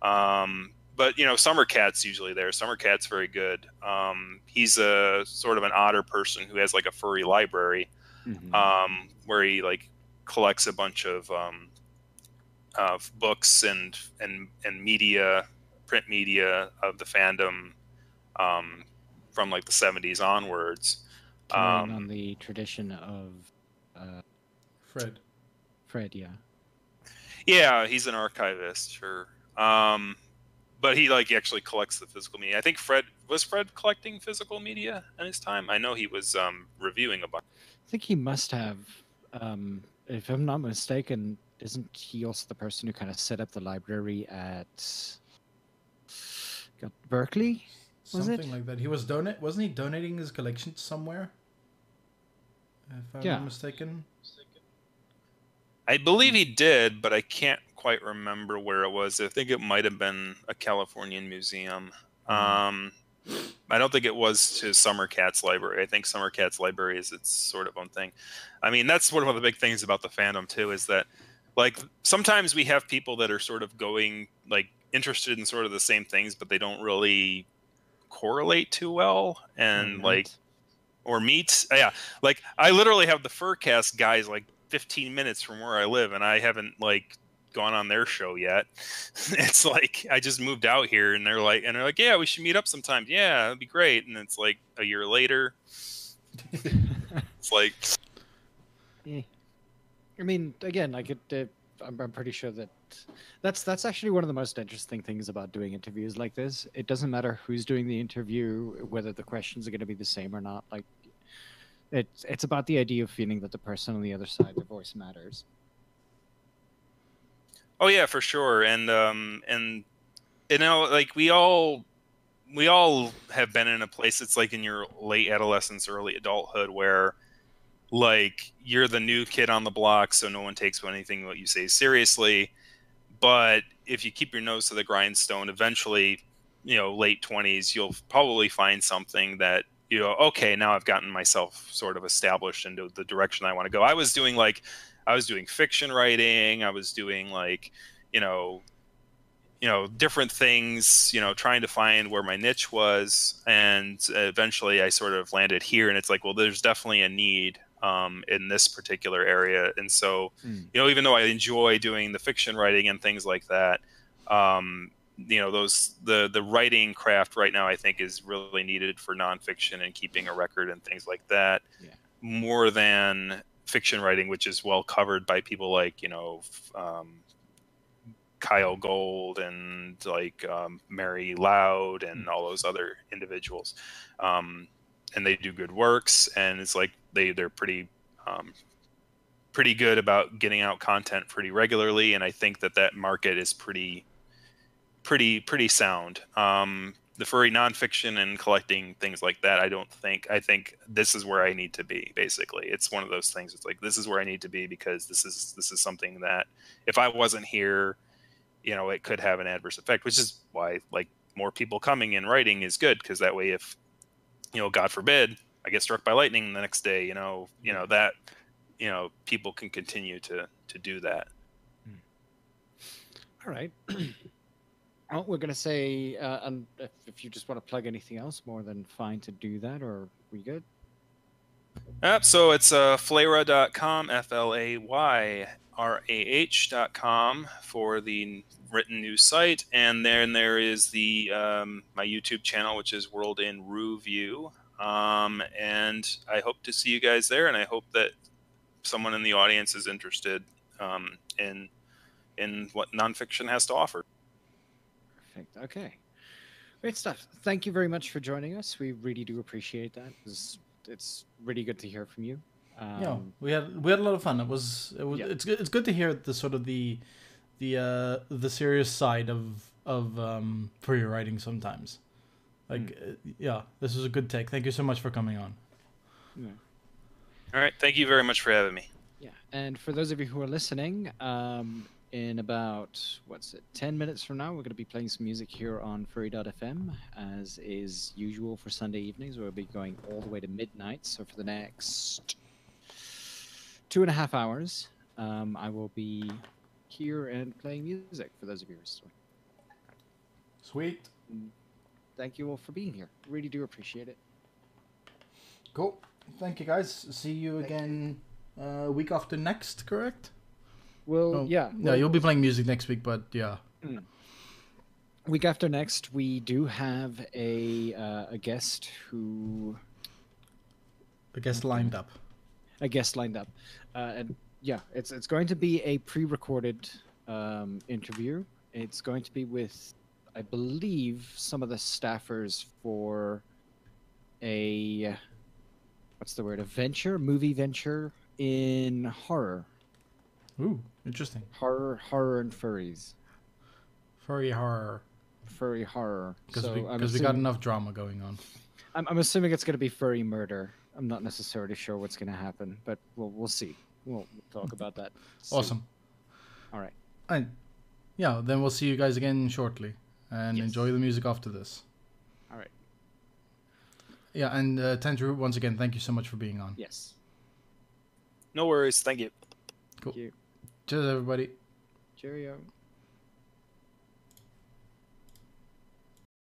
Speaker 3: Um, but you know, Summercat's usually there. Summercat's very good. Um, he's a sort of an odder person who has like a furry library mm-hmm. Um, where he like collects a bunch of um, of books and and and media print media of the fandom um, from like the 70s onwards.
Speaker 1: Um, on the tradition of uh,
Speaker 2: Fred.
Speaker 1: Fred, yeah.
Speaker 3: Yeah, he's an archivist, sure. Um, but he like actually collects the physical media. I think Fred was Fred collecting physical media in his time. I know he was um, reviewing a bunch.
Speaker 1: I think he must have. Um, if I'm not mistaken, isn't he also the person who kind of set up the library at got Berkeley? Was
Speaker 2: Something
Speaker 1: it?
Speaker 2: like that. He was donate. Wasn't he donating his collection somewhere? If I'm
Speaker 1: Yeah.
Speaker 2: not mistaken.
Speaker 3: I believe he did, but I can't quite remember where it was. I think it might have been a Californian museum. Um, I don't think it was to Summercat's library. I think Summercat's library is its sort of own thing. I mean, that's one of the big things about the fandom too is that like sometimes we have people that are sort of going like interested in sort of the same things, but they don't really correlate too well and
Speaker 1: Right.
Speaker 3: like or meet yeah like i literally have the FurCast guys like 15 minutes from where i live and i haven't like gone on their show yet it's like i just moved out here and they're like and they're like yeah we should meet up sometime yeah that'd be great and it's like a year later it's like
Speaker 1: Yeah. I mean, again, like it. Uh, I'm, I'm pretty sure that that's that's actually one of the most interesting things about doing interviews like this. It doesn't matter who's doing the interview, whether the questions are going to be the same or not. Like, it's it's about the idea of feeling that the person on the other side, their voice matters.
Speaker 3: Oh yeah, for sure. And um and you know, like we all we all have been in a place it's like in your late adolescence, early adulthood where like you're the new kid on the block, so no one takes anything what you say seriously. But if you keep your nose to the grindstone, eventually, you know, late twenties, you'll probably find something that you know, okay, now I've gotten myself sort of established into the direction I want to go. I was doing like I was doing fiction writing, I was doing like, you know, you know, different things, you know, trying to find where my niche was and eventually I sort of landed here and it's like, well, there's definitely a need um, in this particular area. And so,
Speaker 1: Mm.
Speaker 3: you know, even though I enjoy doing the fiction writing and things like that, um, you know, those the the writing craft right now I think is really needed for nonfiction and keeping a record and things like that,
Speaker 1: Yeah.
Speaker 3: more than fiction writing, which is well covered by people like you know um, Kyell Gold and like um, Mary Lowd and all those other individuals, um, and they do good works, and it's like they they're pretty um, pretty good about getting out content pretty regularly, and I think that that market is pretty pretty pretty sound. Um, the furry nonfiction and collecting things like that, I don't think. I think this is where I need to be. Basically, it's one of those things. It's like this is where I need to be because this is this is something that if I wasn't here, you know, it could have an adverse effect. Which is why like more people coming in writing is good because that way, if you know, God forbid, I get struck by lightning the next day, you know, you know that you know people can continue to to do that.
Speaker 1: All right. well, we're going to say, uh, and if, if you just want to plug anything else, more than fine to do that, or we good?
Speaker 3: Yep, so it's uh, flayrah.com, F L A Y R A H.com for the written news site. And then there is the um, my YouTube channel, which is World in Roo-View. Um, and I hope to see you guys there. And I hope that someone in the audience is interested um, in in what nonfiction has to offer.
Speaker 1: Perfect. Okay. Great stuff. Thank you very much for joining us. We really do appreciate that. It's, it's really good to hear from you. Um,
Speaker 2: yeah, we had we had a lot of fun. It was, it was
Speaker 1: Yeah.
Speaker 2: it's good it's good to hear the sort of the the uh the serious side of of um for your writing sometimes. Like uh, yeah, this was a good take. Thank you so much for coming on.
Speaker 1: yeah.
Speaker 3: All right. Thank you very much for having me.
Speaker 1: Yeah, and for those of you who are listening, um, in about what's it, ten minutes from now, we're going to be playing some music here on Furry.fm, as is usual for Sunday evenings. We'll be going all the way to midnight. So for the next two and a half hours, um, I will be here and playing music for those of you who are still.
Speaker 2: Sweet.
Speaker 1: Thank you all for being here. Really do appreciate it.
Speaker 2: Cool. Thank you guys. See you again uh week after next, correct?
Speaker 1: Well,
Speaker 2: Oh,
Speaker 1: yeah,
Speaker 2: Yeah, you'll be playing music next week, but yeah.
Speaker 1: week after next we do have a uh, a guest who
Speaker 2: a guest lined up.
Speaker 1: a guest lined up, uh, and yeah, it's it's going to be a pre-recorded um, interview. It's going to be with, I believe, some of the staffers for a what's the word? A venture, movie venture in horror,
Speaker 2: Ooh, interesting.
Speaker 1: horror, horror and furries,
Speaker 2: Furry horror.
Speaker 1: furry horror.
Speaker 2: Because
Speaker 1: So
Speaker 2: we, we got enough drama going on.
Speaker 1: I'm, I'm assuming it's going to be furry murder. I'm not necessarily sure what's going to happen, but we'll we'll see. We'll, talk about that. soon.
Speaker 2: Awesome.
Speaker 1: All right.
Speaker 2: And yeah, then we'll see you guys again shortly. And
Speaker 1: Yes.
Speaker 2: enjoy the music after this.
Speaker 1: All right.
Speaker 2: Yeah, and uh, Tandrew, once again, thank you so much for being on.
Speaker 1: Yes.
Speaker 3: No worries. Thank you.
Speaker 1: Thank you.
Speaker 2: Cheers, everybody.
Speaker 1: Cheerio.